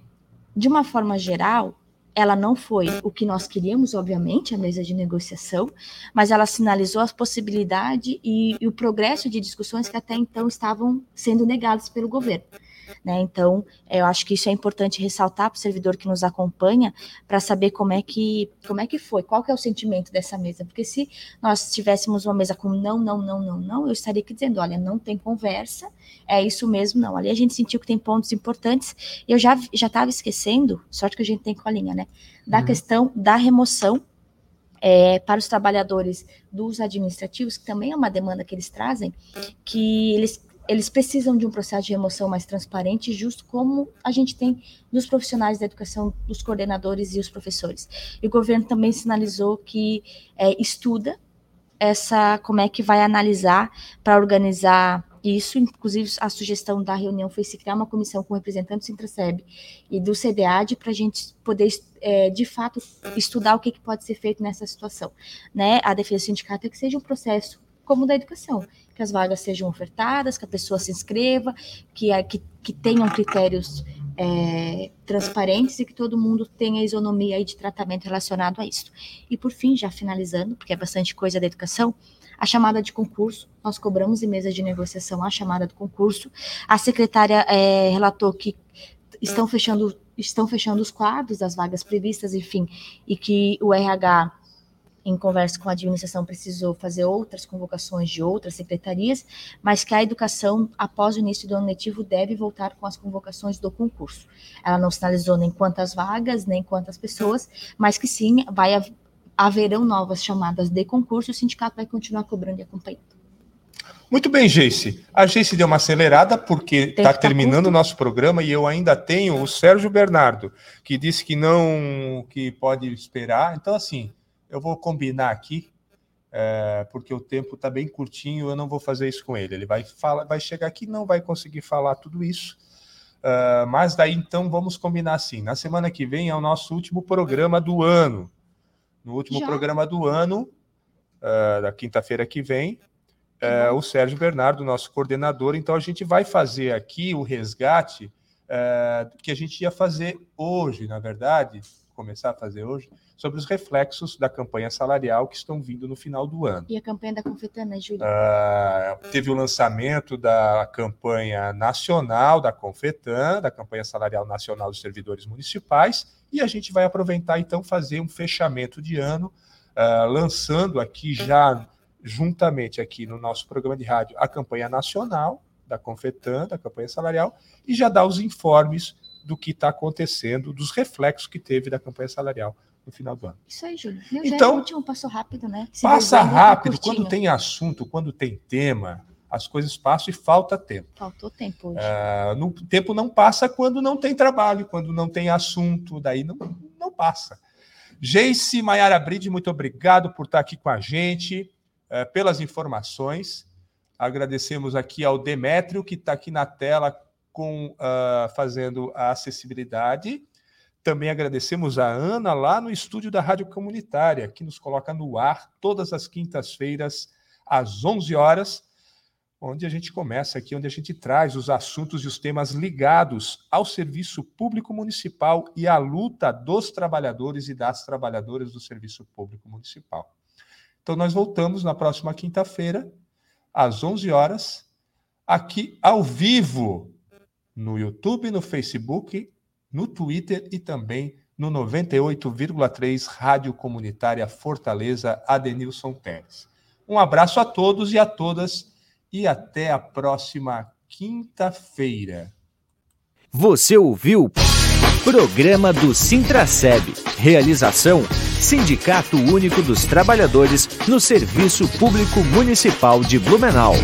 de uma forma geral, ela não foi o que nós queríamos, obviamente, a mesa de negociação, mas ela sinalizou a possibilidade e, e o progresso de discussões que até então estavam sendo negadas pelo governo. Né? Então, eu acho que isso é importante ressaltar para o servidor que nos acompanha, para saber como é que como é que foi, qual que é o sentimento dessa mesa, porque se nós tivéssemos uma mesa com não, não, não, não, não, eu estaria aqui dizendo, olha, não tem conversa, é isso mesmo, não. Ali a gente sentiu que tem pontos importantes, e eu já já estava esquecendo, sorte que a gente tem colinha, né, da uhum. questão da remoção é, para os trabalhadores dos administrativos, que também é uma demanda que eles trazem, que eles eles precisam de um processo de remoção mais transparente justo, como a gente tem dos profissionais da educação, dos coordenadores e os professores. E o governo também sinalizou que é, estuda essa, como é que vai analisar para organizar isso, inclusive a sugestão da reunião foi se criar uma comissão com representantes do Intraseb e do CDAD para a gente poder, é, de fato, estudar o que, que, pode ser feito nessa situação. Né? A defesa sindical é que seja um processo como da educação, que as vagas sejam ofertadas, que a pessoa se inscreva, que, que, que tenham critérios é, transparentes e que todo mundo tenha isonomia de tratamento relacionado a isso. E por fim, já finalizando, porque é bastante coisa da educação, a chamada de concurso, nós cobramos em mesa de negociação a chamada do concurso. A secretária é, relatou que estão fechando, estão fechando os quadros das vagas previstas, enfim, e que o RH em conversa com a administração, precisou fazer outras convocações de outras secretarias, mas que a educação, após o início do ano letivo, deve voltar com as convocações do concurso. Ela não sinalizou nem quantas vagas, nem quantas pessoas, mas que sim, vai haverão novas chamadas de concurso e o sindicato vai continuar cobrando e acompanhando. Muito bem, Geice. A Geice deu uma acelerada porque está terminando o nosso programa e eu ainda tenho o Sérgio Bernardo, que disse que não, que pode esperar. Então, assim, eu vou combinar aqui, é, porque o tempo está bem curtinho, eu não vou fazer isso com ele. Ele vai, falar, vai chegar aqui, não vai conseguir falar tudo isso. Uh, mas daí então vamos combinar assim. Na semana que vem é o nosso último programa do ano. No último Já? programa do ano, uh, da quinta-feira que vem, uh, o Sérgio Bernardo, nosso coordenador. Então a gente vai fazer aqui o resgate que a gente ia fazer hoje, na verdade, começar a fazer hoje, sobre os reflexos da campanha salarial que estão vindo no final do ano. E a campanha da Confetan, Júlia? Uh, teve o lançamento da campanha nacional da Confetan, da campanha salarial nacional dos servidores municipais, e a gente vai aproveitar então fazer um fechamento de ano, uh, lançando aqui já juntamente aqui no nosso programa de rádio a campanha nacional da Confetan, da campanha salarial, e já dar os informes do que está acontecendo, dos reflexos que teve da campanha salarial no final do ano. Isso aí, Júlio. Então, o último passou rápido, né? Se passa rápido. Quando tem assunto, quando tem tema, as coisas passam e falta tempo. Faltou tempo hoje. Uh, no tempo não passa quando não tem trabalho, quando não tem assunto, daí não, não passa. Geice Maiara Bride, muito obrigado por estar aqui com a gente, uh, pelas informações. Agradecemos aqui ao Demétrio, que está aqui na tela com uh, fazendo a acessibilidade. Também agradecemos a Ana lá no estúdio da Rádio Comunitária, que nos coloca no ar todas as quintas-feiras às 11 horas, onde a gente começa aqui, onde a gente traz os assuntos e os temas ligados ao serviço público municipal e à luta dos trabalhadores e das trabalhadoras do serviço público municipal. Então nós voltamos na próxima quinta-feira às 11 horas aqui ao vivo no YouTube, no Facebook no Twitter e também no 98,3 Rádio Comunitária Fortaleza Adenilson Teres. Um abraço a todos e a todas e até a próxima quinta-feira. Você ouviu Programa do Sintraceb. Realização Sindicato Único dos Trabalhadores no Serviço Público Municipal de Blumenau.